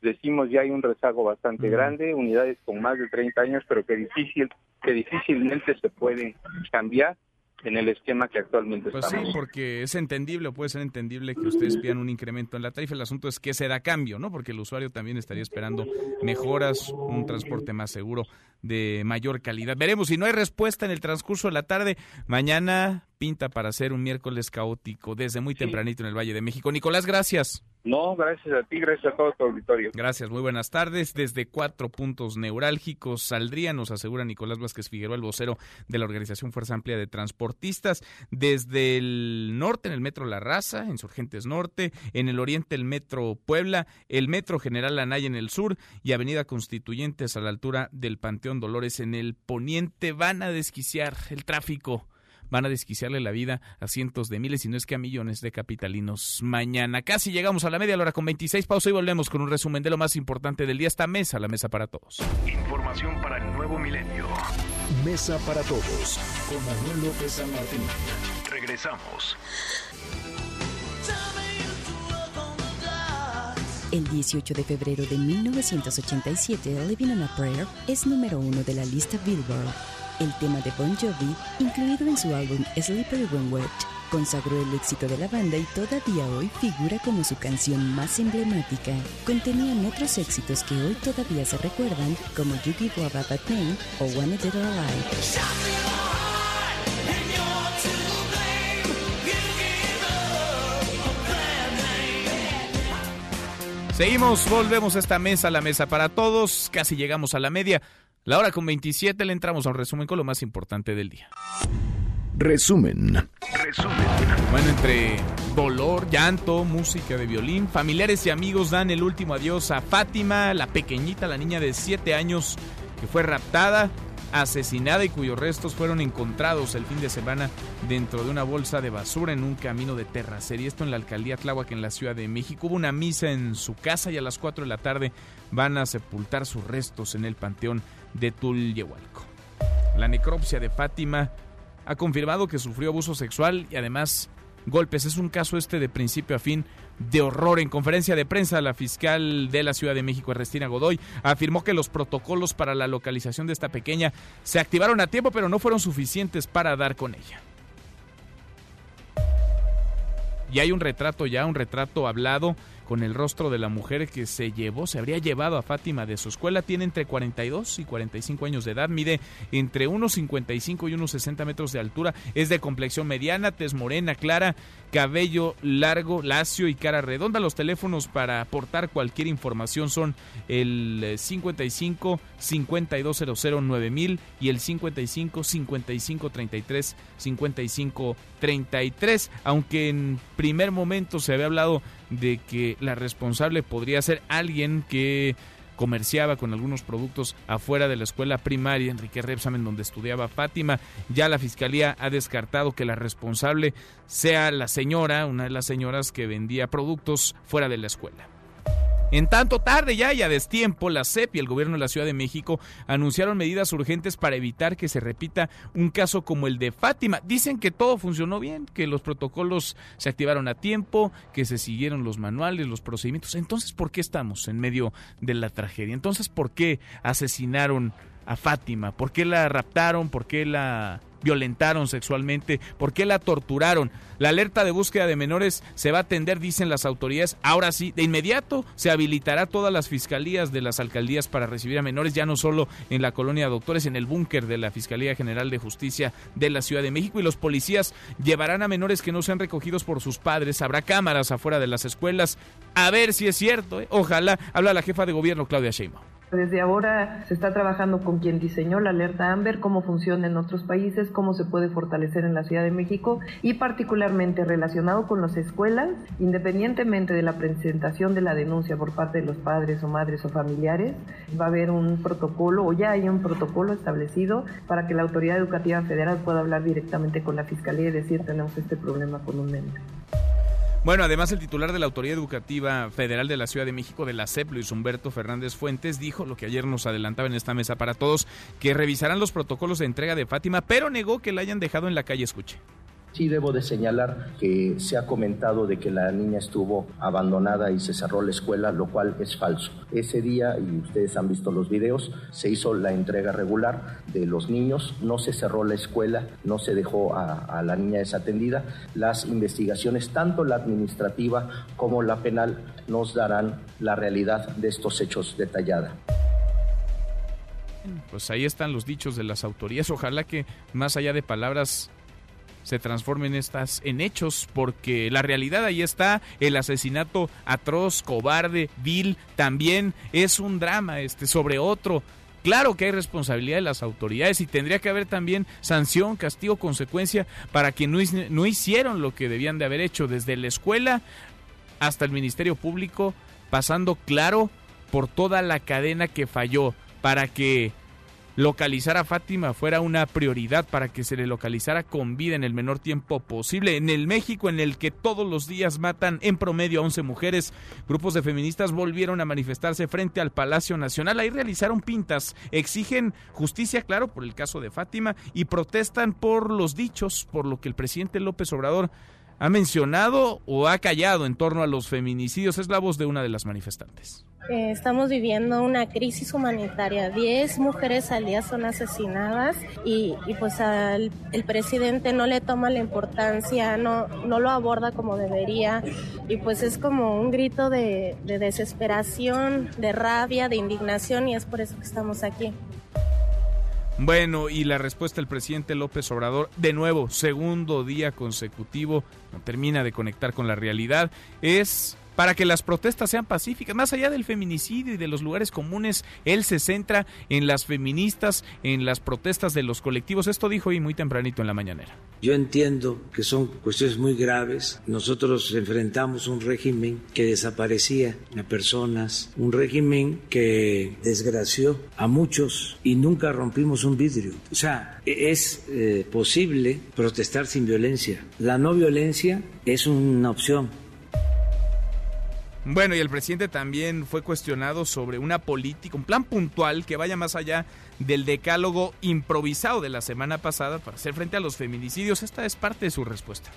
decimos ya hay un rezago bastante grande, unidades con más de 30 años, pero que difícil que difícilmente se pueden cambiar en el esquema que actualmente pues estamos. sí, porque es entendible, puede ser entendible que ustedes pidan un incremento en la tarifa. El asunto es que se da cambio, ¿no? Porque el usuario también estaría esperando mejoras, un transporte más seguro, de mayor calidad. Veremos si no hay respuesta en el transcurso de la tarde. Mañana pinta para ser un miércoles caótico desde muy tempranito en el Valle de México. Nicolás, gracias. No, gracias a ti, gracias a todo tu auditorio. Gracias, muy buenas tardes. Desde cuatro puntos neurálgicos saldría, nos asegura Nicolás Vázquez Figueroa, el vocero de la Organización Fuerza Amplia de Transportistas. Desde el norte, en el Metro La Raza, Insurgentes Norte, en el oriente, el Metro Puebla, el Metro General Anaya en el sur y Avenida Constituyentes a la altura del Panteón Dolores en el poniente. Van a desquiciar el tráfico van a desquiciarle la vida a cientos de miles, y no es que a millones de capitalinos. Mañana casi llegamos a la media hora con 26 pausa y volvemos con un resumen de lo más importante del día. Esta mesa, la mesa para todos. Información para el nuevo milenio. Mesa para todos con Manuel López San Martín. Regresamos. El 18 de febrero de 1987, Living on a Prayer es número uno de la lista Billboard el tema de Bon Jovi, incluido en su álbum Sleeper When Wet, consagró el éxito de la banda y todavía hoy figura como su canción más emblemática. Contenían otros éxitos que hoy todavía se recuerdan, como You Give a Bad Name o Wanna Dead Alive. Seguimos, volvemos a esta mesa, la mesa para todos. Casi llegamos a la media. La hora con 27 le entramos a un resumen con lo más importante del día. Resumen. Resumen. Bueno, entre dolor, llanto, música de violín, familiares y amigos dan el último adiós a Fátima, la pequeñita, la niña de 7 años que fue raptada asesinada y cuyos restos fueron encontrados el fin de semana dentro de una bolsa de basura en un camino de terracería. Esto en la alcaldía Tláhuac, en la Ciudad de México. Hubo una misa en su casa y a las 4 de la tarde van a sepultar sus restos en el panteón de Tulyehualco. La necropsia de Fátima ha confirmado que sufrió abuso sexual y además golpes. Es un caso este de principio a fin de horror. En conferencia de prensa, la fiscal de la Ciudad de México, Ernestina Godoy, afirmó que los protocolos para la localización de esta pequeña se activaron a tiempo, pero no fueron suficientes para dar con ella. Y hay un retrato ya, un retrato hablado con el rostro de la mujer que se llevó, se habría llevado a Fátima de su escuela. Tiene entre 42 y 45 años de edad, mide entre unos 55 y unos 60 metros de altura, es de complexión mediana, tez morena, clara, cabello largo, lacio y cara redonda. Los teléfonos para aportar cualquier información son el 55 5200 9000 y el 55 55 33 55 33. Aunque en primer momento se había hablado de que la responsable podría ser alguien que comerciaba con algunos productos afuera de la escuela primaria Enrique Repsamen donde estudiaba Fátima. Ya la fiscalía ha descartado que la responsable sea la señora, una de las señoras que vendía productos fuera de la escuela. En tanto tarde ya y a destiempo, la CEP y el gobierno de la Ciudad de México anunciaron medidas urgentes para evitar que se repita un caso como el de Fátima. Dicen que todo funcionó bien, que los protocolos se activaron a tiempo, que se siguieron los manuales, los procedimientos. Entonces, ¿por qué estamos en medio de la tragedia? Entonces, ¿por qué asesinaron a Fátima? ¿Por qué la raptaron? ¿Por qué la violentaron sexualmente, por qué la torturaron. La alerta de búsqueda de menores se va a atender, dicen las autoridades. Ahora sí, de inmediato se habilitará todas las fiscalías de las alcaldías para recibir a menores, ya no solo en la colonia Doctores, en el búnker de la Fiscalía General de Justicia de la Ciudad de México. Y los policías llevarán a menores que no sean recogidos por sus padres. Habrá cámaras afuera de las escuelas. A ver si es cierto. ¿eh? Ojalá. Habla la jefa de gobierno, Claudia Sheinbaum. Desde ahora se está trabajando con quien diseñó la alerta AMBER, cómo funciona en otros países, cómo se puede fortalecer en la Ciudad de México y particularmente relacionado con las escuelas, independientemente de la presentación de la denuncia por parte de los padres o madres o familiares, va a haber un protocolo o ya hay un protocolo establecido para que la autoridad educativa federal pueda hablar directamente con la fiscalía y decir tenemos este problema con un menor. Bueno, además el titular de la Autoridad Educativa Federal de la Ciudad de México de la CEP, Luis Humberto Fernández Fuentes, dijo lo que ayer nos adelantaba en esta mesa para todos, que revisarán los protocolos de entrega de Fátima, pero negó que la hayan dejado en la calle. Escuche. Sí debo de señalar que se ha comentado de que la niña estuvo abandonada y se cerró la escuela, lo cual es falso. Ese día, y ustedes han visto los videos, se hizo la entrega regular de los niños, no se cerró la escuela, no se dejó a, la niña desatendida. Las investigaciones, tanto la administrativa como la penal, nos darán la realidad de estos hechos detallada. Pues ahí están los dichos de las autoridades. Ojalá que más allá de palabras se transformen estas en hechos, porque la realidad ahí está, el asesinato atroz, cobarde, vil, también es un drama este sobre otro. Claro que hay responsabilidad de las autoridades y tendría que haber también sanción, castigo, consecuencia para quienes no, no hicieron lo que debían de haber hecho desde la escuela hasta el Ministerio Público, pasando claro por toda la cadena que falló para que localizar a Fátima fuera una prioridad para que se le localizara con vida en el menor tiempo posible. En el México en el que todos los días matan en promedio a 11 mujeres, grupos de feministas volvieron a manifestarse frente al Palacio Nacional. Ahí realizaron pintas, exigen justicia, claro, por el caso de Fátima y protestan por los dichos, por lo que el presidente López Obrador ha mencionado o ha callado en torno a los feminicidios. Es la voz de una de las manifestantes. Eh, estamos viviendo una crisis humanitaria. Diez mujeres al día son asesinadas y, pues al, el presidente no le toma la importancia, no, no lo aborda como debería y pues es como un grito de, de desesperación, de rabia, de indignación y es por eso que estamos aquí. Bueno, y la respuesta del presidente López Obrador, de nuevo, segundo día consecutivo, no termina de conectar con la realidad, es para que las protestas sean pacíficas. Más allá del feminicidio y de los lugares comunes, él se centra en las feministas, en las protestas de los colectivos. Esto dijo hoy muy tempranito en la mañanera. Yo entiendo que son cuestiones muy graves. Nosotros enfrentamos un régimen que desaparecía a personas, un régimen que desgració a muchos y nunca rompimos un vidrio. O sea, es eh, posible protestar sin violencia. La no violencia es una opción bueno, y el presidente también fue cuestionado sobre una política, un plan puntual que vaya más allá del decálogo improvisado de la semana pasada para hacer frente a los feminicidios. Esta es parte de su respuesta.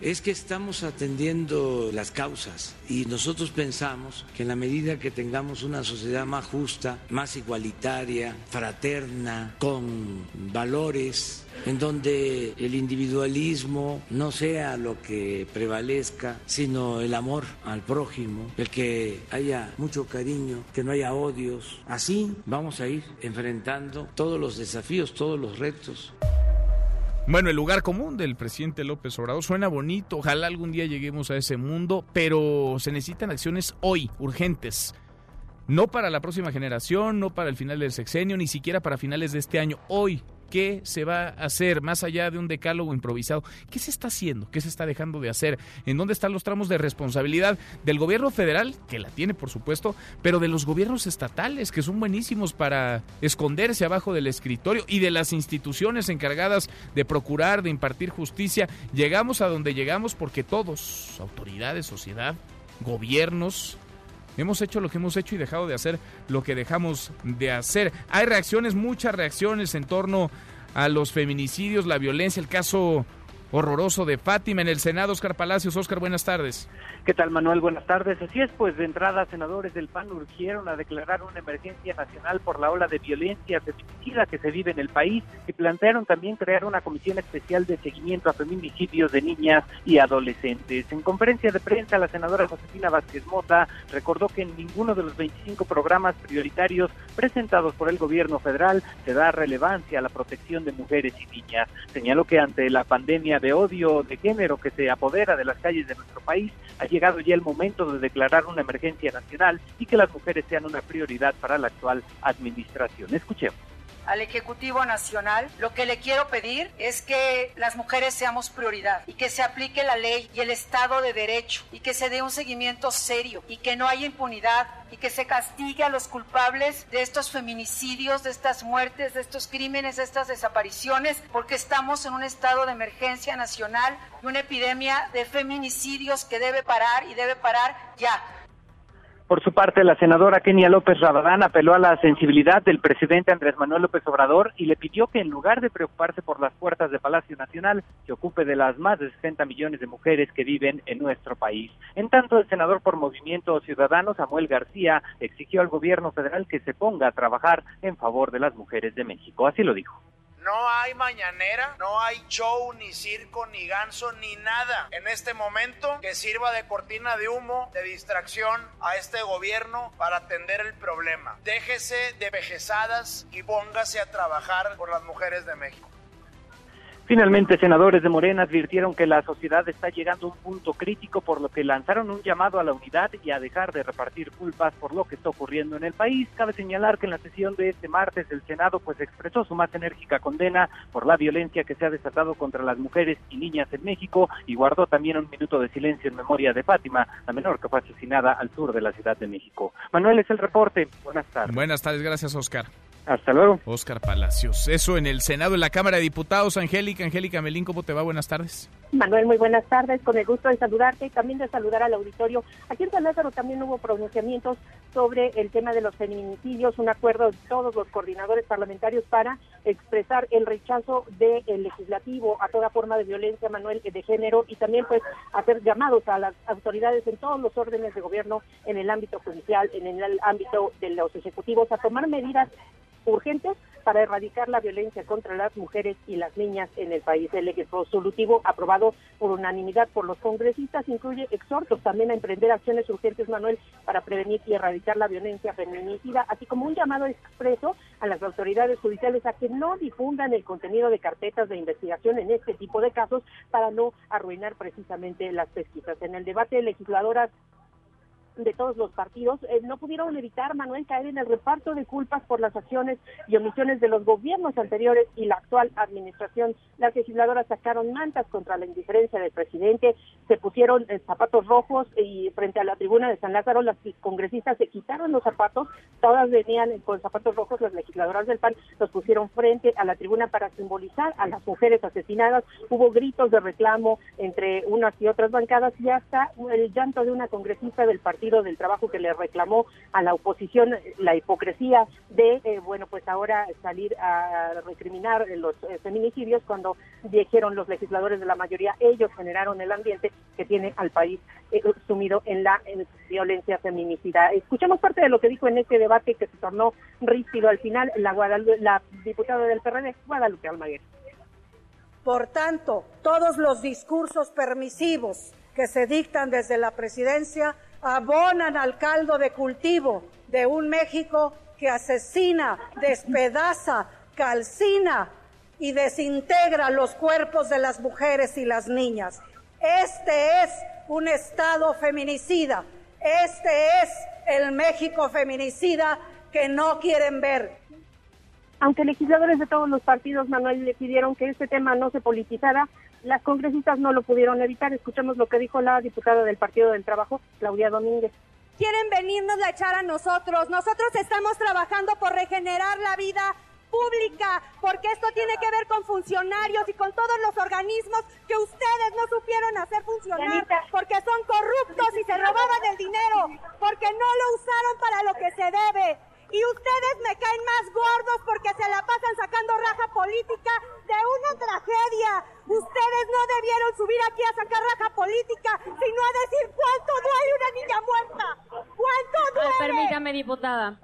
Es que estamos atendiendo las causas y nosotros pensamos que en la medida que tengamos una sociedad más justa, más igualitaria, fraterna, con valores, en donde el individualismo no sea lo que prevalezca, sino el amor al prójimo, el que haya mucho cariño, que no haya odios. Así vamos a ir enfrentando todos los desafíos, todos los retos. Bueno, el lugar común del presidente López Obrador suena bonito, ojalá algún día lleguemos a ese mundo, pero se necesitan acciones hoy, urgentes. No para la próxima generación, no para el final del sexenio, ni siquiera para finales de este año, hoy qué se va a hacer más allá de un decálogo improvisado. ¿Qué se está haciendo? ¿Qué se está dejando de hacer? ¿En dónde están los tramos de responsabilidad del gobierno federal, que la tiene por supuesto, pero de los gobiernos estatales, que son buenísimos para esconderse abajo del escritorio y de las instituciones encargadas de procurar, de impartir justicia? Llegamos a donde llegamos porque todos, autoridades, sociedad, gobiernos, hemos hecho lo que hemos hecho y dejado de hacer lo que dejamos de hacer. Hay reacciones, muchas reacciones en torno a los feminicidios, la violencia, el caso horroroso de Fátima en el Senado. Oscar Palacios, Oscar, buenas tardes. ¿Qué tal, Manuel? Buenas tardes. Así es, pues de entrada, senadores del PAN urgieron a declarar una emergencia nacional por la ola de violencia feminicida que se vive en el país y plantearon también crear una comisión especial de seguimiento a feminicidios de niñas y adolescentes. En conferencia de prensa, la senadora Josefina Vázquez Mota recordó que en ninguno de los 25 programas prioritarios presentados por el gobierno federal se da relevancia a la protección de mujeres y niñas. Señaló que ante la pandemia de odio de género que se apodera de las calles de nuestro país, ha llegado ya el momento de declarar una emergencia nacional y que las mujeres sean una prioridad para la actual administración. Escuchemos al Ejecutivo Nacional, lo que le quiero pedir es que las mujeres seamos prioridad y que se aplique la ley y el Estado de Derecho y que se dé un seguimiento serio y que no haya impunidad y que se castigue a los culpables de estos feminicidios, de estas muertes, de estos crímenes, de estas desapariciones, porque estamos en un estado de emergencia nacional y una epidemia de feminicidios que debe parar y debe parar ya. Por su parte, la senadora Kenia López Rabadán apeló a la sensibilidad del presidente Andrés Manuel López Obrador y le pidió que en lugar de preocuparse por las puertas de Palacio Nacional, se ocupe de las más de 60 millones de mujeres que viven en nuestro país. En tanto, el senador por Movimiento Ciudadano, Samuel García, exigió al gobierno federal que se ponga a trabajar en favor de las mujeres de México. Así lo dijo. No hay mañanera, no hay show, ni circo, ni ganso, ni nada en este momento que sirva de cortina de humo, de distracción a este gobierno para atender el problema. Déjese de vejezadas y póngase a trabajar por las mujeres de México. Finalmente, senadores de Morena advirtieron que la sociedad está llegando a un punto crítico, por lo que lanzaron un llamado a la unidad y a dejar de repartir culpas por lo que está ocurriendo en el país. Cabe señalar que en la sesión de este martes el Senado pues expresó su más enérgica condena por la violencia que se ha desatado contra las mujeres y niñas en México y guardó también un minuto de silencio en memoria de Fátima, la menor que fue asesinada al sur de la Ciudad de México. Manuel es el reporte. Buenas tardes. Buenas tardes, gracias Oscar. Hasta luego. Oscar Palacios. Eso en el Senado, en la Cámara de Diputados. Angélica, Angélica Melín, ¿cómo te va? Buenas tardes. Manuel, muy buenas tardes. Con el gusto de saludarte y también de saludar al auditorio. Aquí en San Lázaro también hubo pronunciamientos sobre el tema de los feminicidios, un acuerdo de todos los coordinadores parlamentarios para expresar el rechazo del legislativo a toda forma de violencia, Manuel, de género y también pues hacer llamados a las autoridades en todos los órdenes de gobierno, en el ámbito judicial, en el ámbito de los ejecutivos, a tomar medidas urgentes para erradicar la violencia contra las mujeres y las niñas en el país. El resolutivo aprobado por unanimidad por los congresistas incluye exhortos también a emprender acciones urgentes, Manuel, para prevenir y erradicar la violencia feminicida, así como un llamado expreso a las autoridades judiciales a que no difundan el contenido de carpetas de investigación en este tipo de casos para no arruinar precisamente las pesquisas. En el debate, legisladoras de todos los partidos, eh, no pudieron evitar, Manuel, caer en el reparto de culpas por las acciones y omisiones de los gobiernos anteriores y la actual administración. Las legisladoras sacaron mantas contra la indiferencia del presidente, se pusieron eh, zapatos rojos y frente a la tribuna de San Lázaro las congresistas se quitaron los zapatos, todas venían con zapatos rojos, las legisladoras del PAN los pusieron frente a la tribuna para simbolizar a las mujeres asesinadas. Hubo gritos de reclamo entre unas y otras bancadas y hasta el llanto de una congresista del partido del trabajo que le reclamó a la oposición la hipocresía de, eh, bueno, pues ahora salir a recriminar los eh, feminicidios cuando dijeron los legisladores de la mayoría, ellos generaron el ambiente que tiene al país eh, sumido en la violencia feminicida. Escuchamos parte de lo que dijo en este debate que se tornó rígido al final la, la diputada del PRD, Guadalupe Almaguer. Por tanto, todos los discursos permisivos que se dictan desde la presidencia abonan al caldo de cultivo de un México que asesina, despedaza, calcina y desintegra los cuerpos de las mujeres y las niñas. Este es un Estado feminicida. Este es el México feminicida que no quieren ver. Aunque legisladores de todos los partidos, Manuel, le pidieron que este tema no se politizara, las congresistas no lo pudieron evitar. Escuchamos lo que dijo la diputada del Partido del Trabajo, Claudia Domínguez. Quieren venirnos a echar a nosotros. Nosotros estamos trabajando por regenerar la vida pública, porque esto tiene que ver con funcionarios y con todos los organismos que ustedes no supieron hacer funcionar, porque son corruptos y se robaban el dinero, porque no lo usaron para lo que se debe. Y ustedes me caen más gordos porque se la pasan sacando raja política de una tragedia. Ustedes no debieron subir aquí a sacar raja política, sino a decir cuánto duele una niña muerta. ¿Cuánto duele? permítame, diputada.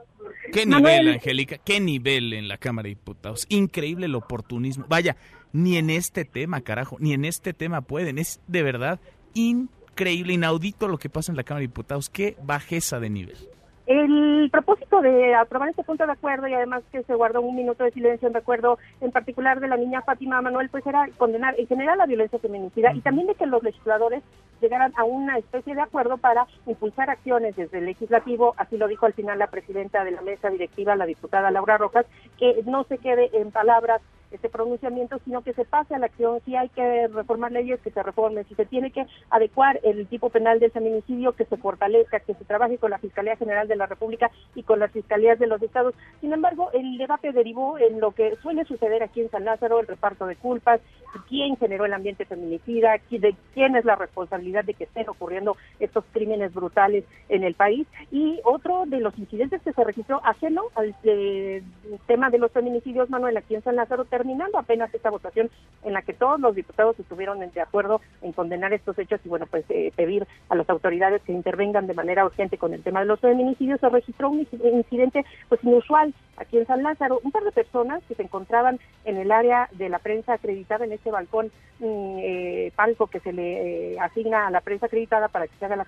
¿Qué nivel, Angélica? ¿Qué nivel en la Cámara de Diputados? Increíble el oportunismo. Vaya, ni en este tema, carajo, ni en este tema pueden. Es de verdad increíble, inaudito lo que pasa en la Cámara de Diputados. Qué bajeza de nivel. El propósito de aprobar este punto de acuerdo y además que se guardó un minuto de silencio en recuerdo en particular de la niña Fátima Manuel, pues era condenar en general la violencia feminicida y también de que los legisladores llegaran a una especie de acuerdo para impulsar acciones desde el legislativo, así lo dijo al final la presidenta de la mesa directiva, la diputada Laura Rojas, que no se quede en palabras este pronunciamiento, sino que se pase a la acción. Si hay que reformar leyes, que se reformen. Si se tiene que adecuar el tipo penal del feminicidio, que se fortalezca, que se trabaje con la Fiscalía General de la República y con las fiscalías de los estados. Sin embargo, el debate derivó en lo que suele suceder aquí en San Lázaro, el reparto de culpas, quién generó el ambiente feminicida, de quién es la responsabilidad de que estén ocurriendo estos crímenes brutales en el país. Y otro de los incidentes que se registró ajeno al eh, tema de los feminicidios, Manuel, aquí en San Lázaro, terminando apenas esta votación en la que todos los diputados estuvieron de acuerdo en condenar estos hechos y bueno, pues eh, pedir a las autoridades que intervengan de manera urgente con el tema de los feminicidios, se registró un incidente pues inusual aquí en San Lázaro, un par de personas que se encontraban en el área de la prensa acreditada en este balcón mm, eh, palco que se le eh, asigna a la prensa acreditada para que se haga la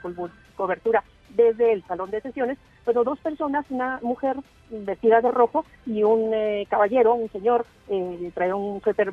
cobertura desde el salón de sesiones, pero dos personas, una mujer vestida de rojo y un eh, caballero, un señor, eh, trae un suéter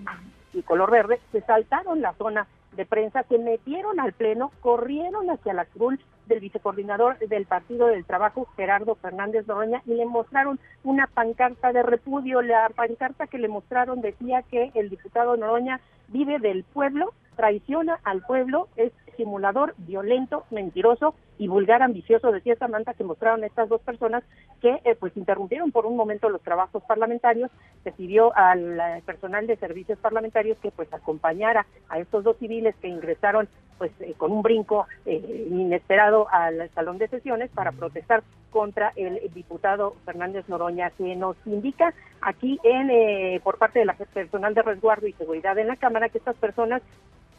de color verde, se saltaron la zona de prensa, se metieron al pleno, corrieron hacia la cruz del vicecoordinador del Partido del Trabajo, Gerardo Fernández Noroña, y le mostraron una pancarta de repudio. La pancarta que le mostraron decía que el diputado Noroña vive del pueblo, traiciona al pueblo, es simulador, violento, mentiroso y vulgar ambicioso, decía Samantha, que mostraron estas dos personas que eh, pues interrumpieron por un momento los trabajos parlamentarios, se pidió al eh, personal de servicios parlamentarios que pues acompañara a estos dos civiles que ingresaron pues eh, con un brinco inesperado al salón de sesiones para protestar contra el diputado Fernández Noroña, que nos indica aquí en por parte de la personal de resguardo y seguridad en la Cámara que estas personas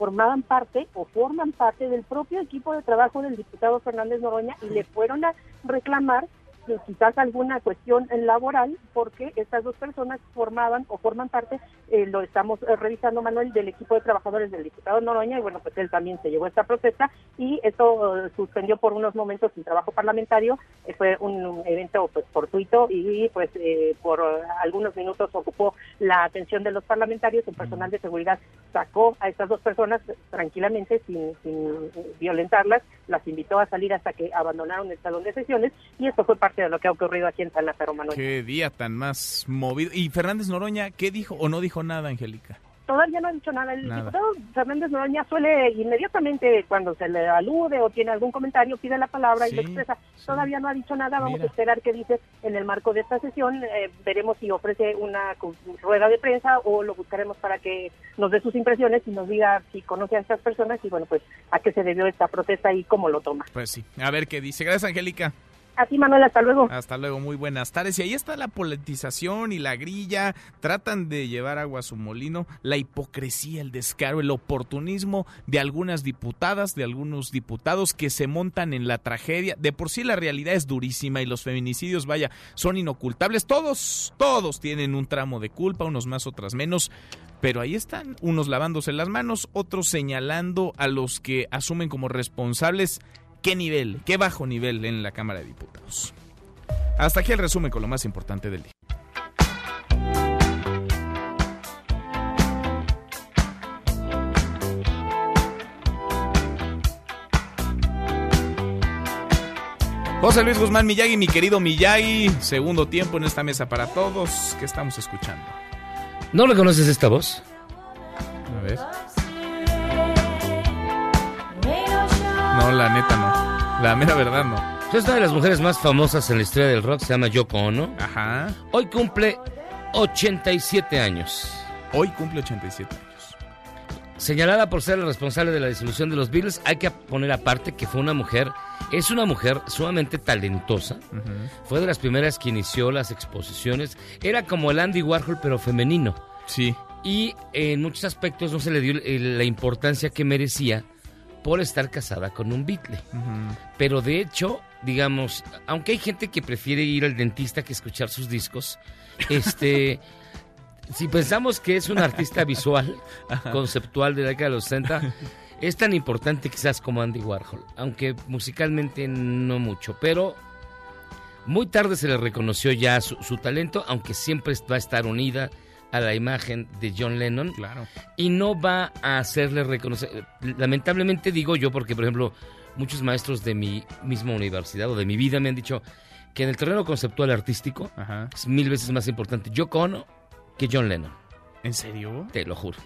formaban parte o forman parte del propio equipo de trabajo del diputado Fernández Noroña y le fueron a reclamar quizás alguna cuestión laboral, porque estas dos personas formaban o forman parte, eh, lo estamos eh, revisando, Manuel, del equipo de trabajadores del diputado Noroña, y bueno, pues él también se llevó esta protesta, y esto eh, suspendió por unos momentos el trabajo parlamentario, fue un evento pues fortuito y pues por algunos minutos ocupó la atención de los parlamentarios, el personal de seguridad sacó a estas dos personas tranquilamente, sin, sin violentarlas, las invitó a salir hasta que abandonaron el salón de sesiones, y esto fue parte de lo que ha ocurrido aquí en San Lázaro, Manuel. Qué día tan más movido. ¿Y Fernández Noroña qué dijo o no dijo nada, Angélica? Todavía no ha dicho nada. El diputado Fernández Noroña suele inmediatamente cuando se le alude o tiene algún comentario pide la palabra y lo expresa. Todavía no ha dicho nada. Vamos a esperar qué dice en el marco de esta sesión. Eh, veremos si ofrece una rueda de prensa o lo buscaremos para que nos dé sus impresiones y nos diga si conoce a estas personas y bueno, pues a qué se debió esta protesta y cómo lo toma. Pues sí, a ver qué dice. Gracias, Angélica. Así, Manuel, hasta luego. Hasta luego, muy buenas tardes. Y ahí está la politización y la grilla. Tratan de llevar agua a su molino. La hipocresía, el descaro, el oportunismo de algunas diputadas, de algunos diputados que se montan en la tragedia. De por sí la realidad es durísima y los feminicidios, vaya, son inocultables. Todos, todos tienen un tramo de culpa, unos más, otras menos. Pero ahí están, unos lavándose las manos, otros señalando a los que asumen como responsables qué nivel, qué bajo nivel en la Cámara de Diputados. Hasta aquí el resumen con lo más importante del día. José Luis Guzmán Miyagi, mi querido Miyagi, segundo tiempo en esta mesa para todos. ¿Qué estamos escuchando? ¿No reconoces esta voz? A ver. No, la neta no. La mera verdad no. Es una de las mujeres más famosas en la historia del rock, se llama Yoko Ono. Ajá. Hoy cumple 87 años. Hoy cumple 87 años. Señalada por ser la responsable de la disolución de los Beatles, hay que poner aparte que fue una mujer, es una mujer sumamente talentosa. Fue de las primeras que inició las exposiciones. Era como el Andy Warhol, pero femenino. Sí. Y en muchos aspectos no se le dio la importancia que merecía por estar casada con un Beatle. Pero de hecho, digamos, aunque hay gente que prefiere ir al dentista que escuchar sus discos, este. si pensamos que es un artista visual, conceptual de la década de los 60, es tan importante quizás como Andy Warhol, aunque musicalmente no mucho, pero muy tarde se le reconoció ya su, talento, aunque siempre va a estar unida a la imagen de John Lennon. Claro. Y no va a hacerle reconocer. Lamentablemente digo yo, porque por ejemplo, muchos maestros de mi misma universidad o de mi vida me han dicho que en el terreno conceptual artístico es mil veces más importante Yoko Ono que John Lennon. ¿En serio? Te lo juro.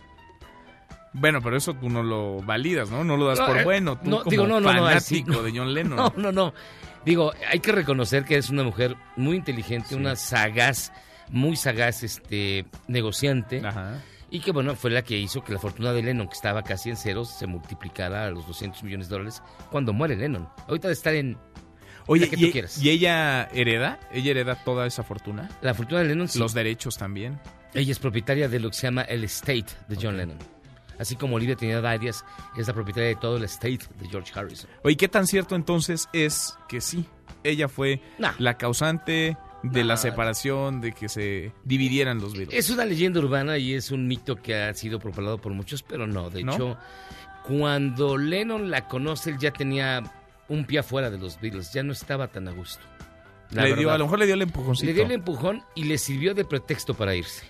Bueno, pero eso tú no lo validas, ¿no? No lo das por eh, bueno. Tú no, como digo, no, no, fanático de John Lennon. No, no, no. Digo, hay que reconocer que es una mujer muy inteligente, una sagaz, muy sagaz, este, negociante. Ajá. Y que, bueno, fue la que hizo que la fortuna de Lennon, que estaba casi en ceros, se multiplicara a los 200 millones de dólares cuando muere Lennon. Ahorita de estar en Oye, que y, tú quieras. ¿y ella hereda? ¿Ella hereda toda esa fortuna? La fortuna de Lennon, sí. Los derechos también. Ella es propietaria de lo que se llama el estate de John Lennon. Así como Olivia Trinidad Arias es la propietaria de todo el estate de George Harrison. Oye, ¿qué tan cierto entonces es que sí? Ella fue la causante de la separación, de que se dividieran los Beatles. Es una leyenda urbana y es un mito que ha sido propalado por muchos, pero no. De ¿No? hecho, cuando Lennon la conoce, él ya tenía un pie afuera de los Beatles, ya no estaba tan a gusto. Le dio- a lo mejor le dio el empujoncito. Le dio el empujón y le sirvió de pretexto para irse.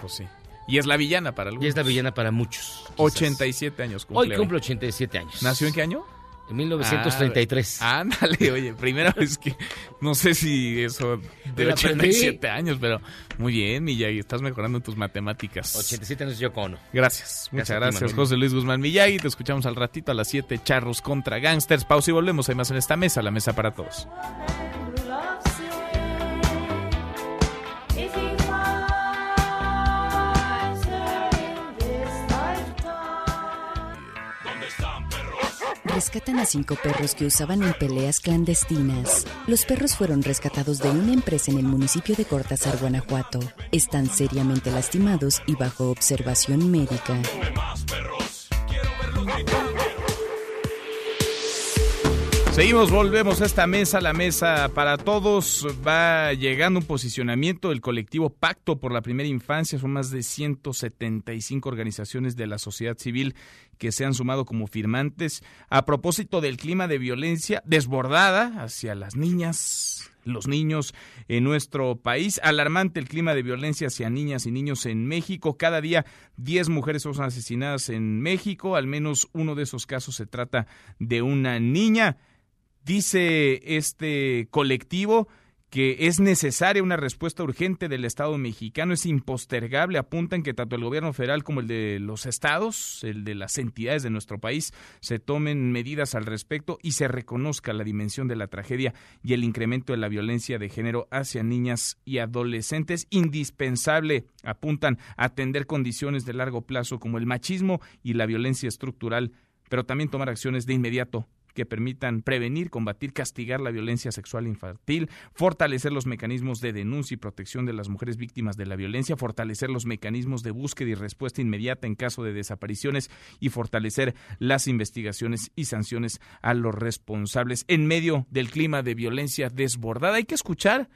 Pues sí. Y es la villana para algunos. Y es la villana para muchos. quizás. 87 años cumple Hoy cumple 87 años. ¿Nació en qué año? En 1933. Ah, ándale, oye, primera vez que no sé si eso Te de la aprendí. 87 años, pero muy bien, Miyagi, estás mejorando en tus matemáticas. 87 años yo cono. Gracias, muchas Gracias. José Luis Guzmán Miyagi. Te escuchamos al ratito a las 7, charros contra gangsters. Pausa y volvemos. Hay más en esta mesa, la mesa para todos. Rescatan a cinco perros que usaban en peleas clandestinas. Los perros fueron rescatados de una empresa en el municipio de Cortázar, Guanajuato. Están seriamente lastimados y bajo observación médica. Seguimos, volvemos a esta mesa, la mesa para todos. Va llegando un posicionamiento del colectivo Pacto por la Primera Infancia. Son más de 175 organizaciones de la sociedad civil que se han sumado como firmantes a propósito del clima de violencia desbordada hacia las niñas, los niños en nuestro país. Alarmante el clima de violencia hacia niñas y niños en México. Cada día 10 mujeres son asesinadas en México. Al menos uno de esos casos se trata de una niña. Dice este colectivo que es necesaria una respuesta urgente del Estado mexicano, es impostergable, apuntan que tanto el gobierno federal como el de los estados, el de las entidades de nuestro país, se tomen medidas al respecto y se reconozca la dimensión de la tragedia y el incremento de la violencia de género hacia niñas y adolescentes. Indispensable, apuntan, atender condiciones de largo plazo como el machismo y la violencia estructural, pero también tomar acciones de inmediato que permitan prevenir, combatir, castigar la violencia sexual infantil, fortalecer los mecanismos de denuncia y protección de las mujeres víctimas de la violencia, fortalecer los mecanismos de búsqueda y respuesta inmediata en caso de desapariciones y fortalecer las investigaciones y sanciones a los responsables en medio del clima de violencia desbordada. Hay que escuchar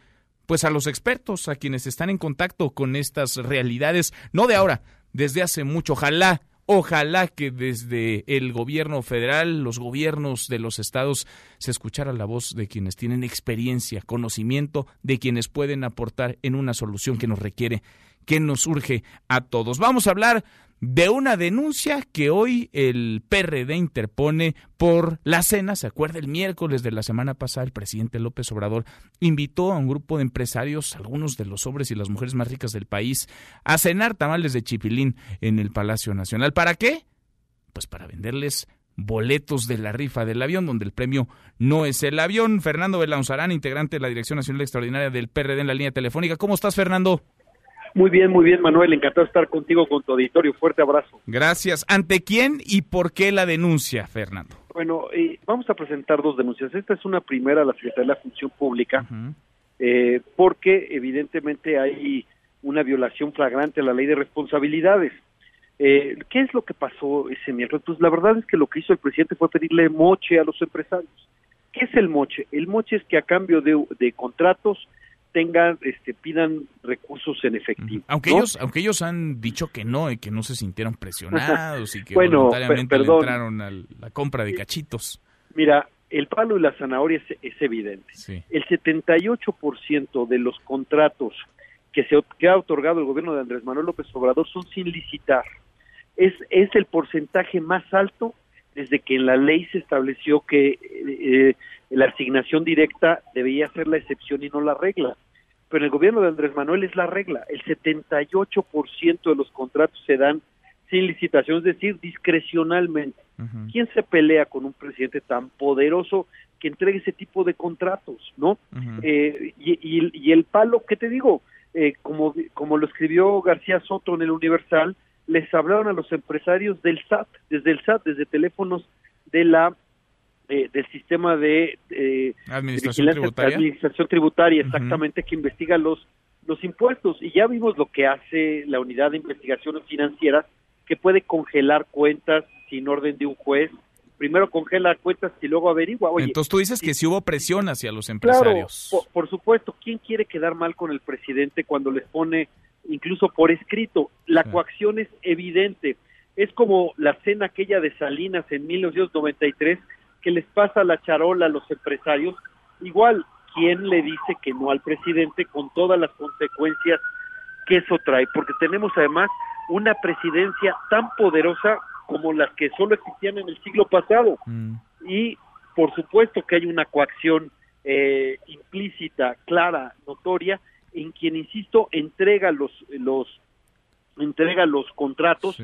pues a los expertos, a quienes están en contacto con estas realidades, no de ahora, desde hace mucho. Ojalá Ojalá que desde el gobierno federal, los gobiernos de los estados, se escuchara la voz de quienes tienen experiencia, conocimiento, de quienes pueden aportar en una solución que nos requiere, que nos urge a todos. Vamos a hablar de una denuncia que hoy el PRD interpone por la cena. ¿Se acuerda? El miércoles de la semana pasada el presidente López Obrador invitó a un grupo de empresarios, algunos de los hombres y las mujeres más ricas del país, a cenar tamales de chipilín en el Palacio Nacional. ¿Para qué? Pues para venderles boletos de la rifa del avión, donde el premio no es el avión. Fernando Belanzarán, integrante de la Dirección Nacional Extraordinaria del PRD en la línea telefónica. ¿Cómo estás, Fernando? Muy bien, muy bien, Manuel. Encantado de estar contigo, con tu auditorio. Fuerte abrazo. Gracias. ¿Ante quién y por qué la denuncia, Fernando? Bueno, eh, vamos a presentar dos denuncias. Esta es una primera a la Secretaría de la Función Pública, eh, porque evidentemente hay una violación flagrante a la ley de responsabilidades. Eh, ¿Qué es lo que pasó ese miércoles? Pues la verdad es que lo que hizo el presidente fue pedirle moche a los empresarios. ¿Qué es el moche? El moche es que a cambio de, contratos tengan, este, pidan recursos en efectivo. Aunque ellos, aunque ellos han dicho que no y que no se sintieron presionados y que voluntariamente entraron a la compra de cachitos. Mira, el palo y la zanahoria es, evidente. El 78% de los contratos que se que ha otorgado el gobierno de Andrés Manuel López Obrador son sin licitar. Es, es el porcentaje más alto desde que en la ley se estableció que eh, la asignación directa debía ser la excepción y no la regla. Pero en el gobierno de Andrés Manuel es la regla. El 78% de los contratos se dan sin licitación, es decir, discrecionalmente. ¿Quién se pelea con un presidente tan poderoso que entregue ese tipo de contratos, no? Eh, y, y, el palo, ¿qué te digo? Eh, como, como lo escribió García Soto en el Universal, les hablaron a los empresarios del SAT, desde el SAT, desde teléfonos de la eh, del sistema de administración tributaria, administración tributaria exactamente que investiga los los impuestos. Y ya vimos lo que hace la unidad de investigaciones financieras que puede congelar cuentas sin orden de un juez. Primero congela cuentas y luego averigua. Entonces tú dices que sí hubo presión hacia los empresarios. Claro, por, supuesto, ¿quién quiere quedar mal con el presidente cuando les pone incluso por escrito? La coacción es evidente. Es como la cena aquella de Salinas en 1993 que les pasa la charola a los empresarios. Igual, ¿quién le dice que no al presidente con todas las consecuencias que eso trae? Porque tenemos además una presidencia tan poderosa como las que solo existían en el siglo pasado. Mm. Y por supuesto que hay una coacción eh, implícita, clara, notoria, en quien, insisto, entrega los, los, entrega los contratos,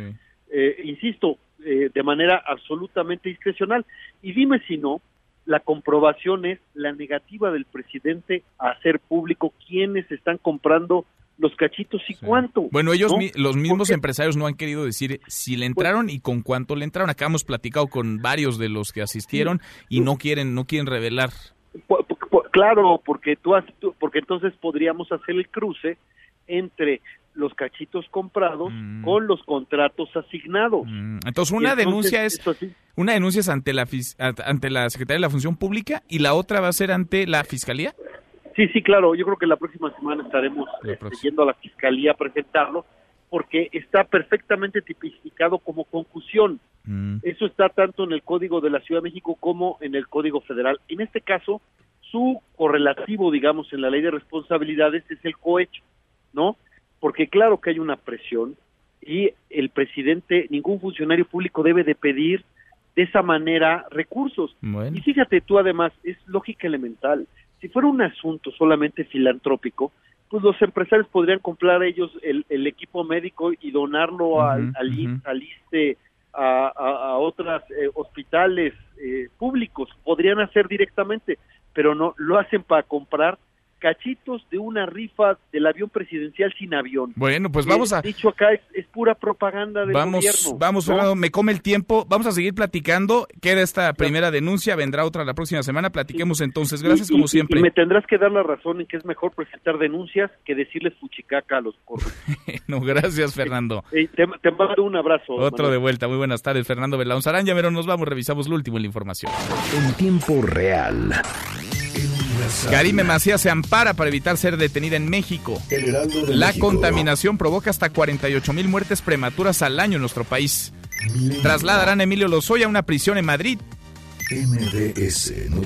eh, insisto, eh, de manera absolutamente discrecional. Y dime si no, la comprobación es la negativa del presidente a hacer público quienes están comprando los cachitos y cuánto. Bueno, ellos, los mismos empresarios no han querido decir si le entraron y con cuánto le entraron. Acá hemos platicado con varios de los que asistieron y no quieren, no quieren revelar. Claro, porque tú, has, porque entonces podríamos hacer el cruce entre los cachitos comprados mm. con los contratos asignados. Mm. Entonces una denuncia es una denuncia es ante la ante la Secretaría de la Función Pública y la otra va a ser ante la Fiscalía. Sí, sí, claro. Yo creo que la próxima semana estaremos eh, yendo a la fiscalía a presentarlo porque está perfectamente tipificado como concusión. Mm. Eso está tanto en el Código de la Ciudad de México como en el Código Federal. En este caso, su correlativo, digamos, en la ley de responsabilidades es el cohecho, ¿no? Porque claro que hay una presión y el presidente, ningún funcionario público debe de pedir de esa manera recursos. Y fíjate tú además, es lógica elemental. Si fuera un asunto solamente filantrópico, pues los empresarios podrían comprar ellos el, equipo médico y donarlo al, al, a, a, otros eh, hospitales eh, públicos, podrían hacer directamente, pero no lo hacen para comprar cachitos de una rifa del avión presidencial sin avión. Bueno, pues vamos a... Dicho acá es, pura propaganda del vamos, gobierno. Vamos, Fernando, me come el tiempo. Vamos a seguir platicando. Queda esta primera denuncia, vendrá otra la próxima semana. Platiquemos entonces. Gracias como siempre. Y me tendrás que dar la razón en que es mejor presentar denuncias que decirles fuchicaca a los corros. no, gracias, Fernando. te, mando un abrazo. Otro de vuelta. Muy buenas tardes, Fernando Belaún Saranja. Pero nos vamos, revisamos lo último en la información. En tiempo real. Karime Macías se ampara para evitar ser detenida en México. La contaminación provoca hasta 48 mil muertes prematuras al año en nuestro país. Trasladarán a Emilio Lozoya a una prisión en Madrid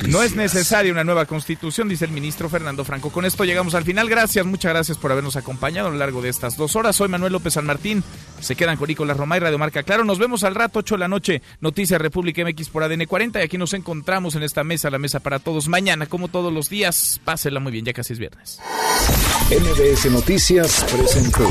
no es necesaria una nueva constitución, dice el ministro Fernando Franco. Con esto llegamos al final. Gracias, muchas gracias por habernos acompañado a lo largo de estas dos horas. Soy Manuel López San Martín. Se quedan con Nicolás Roma y Radio Marca Claro. Nos vemos al rato, 8 de la noche. Noticias República MX por ADN 40. Y aquí nos encontramos en esta mesa, la mesa para todos. Mañana, como todos los días, pásela muy bien, ya casi es viernes. MBS Noticias presentó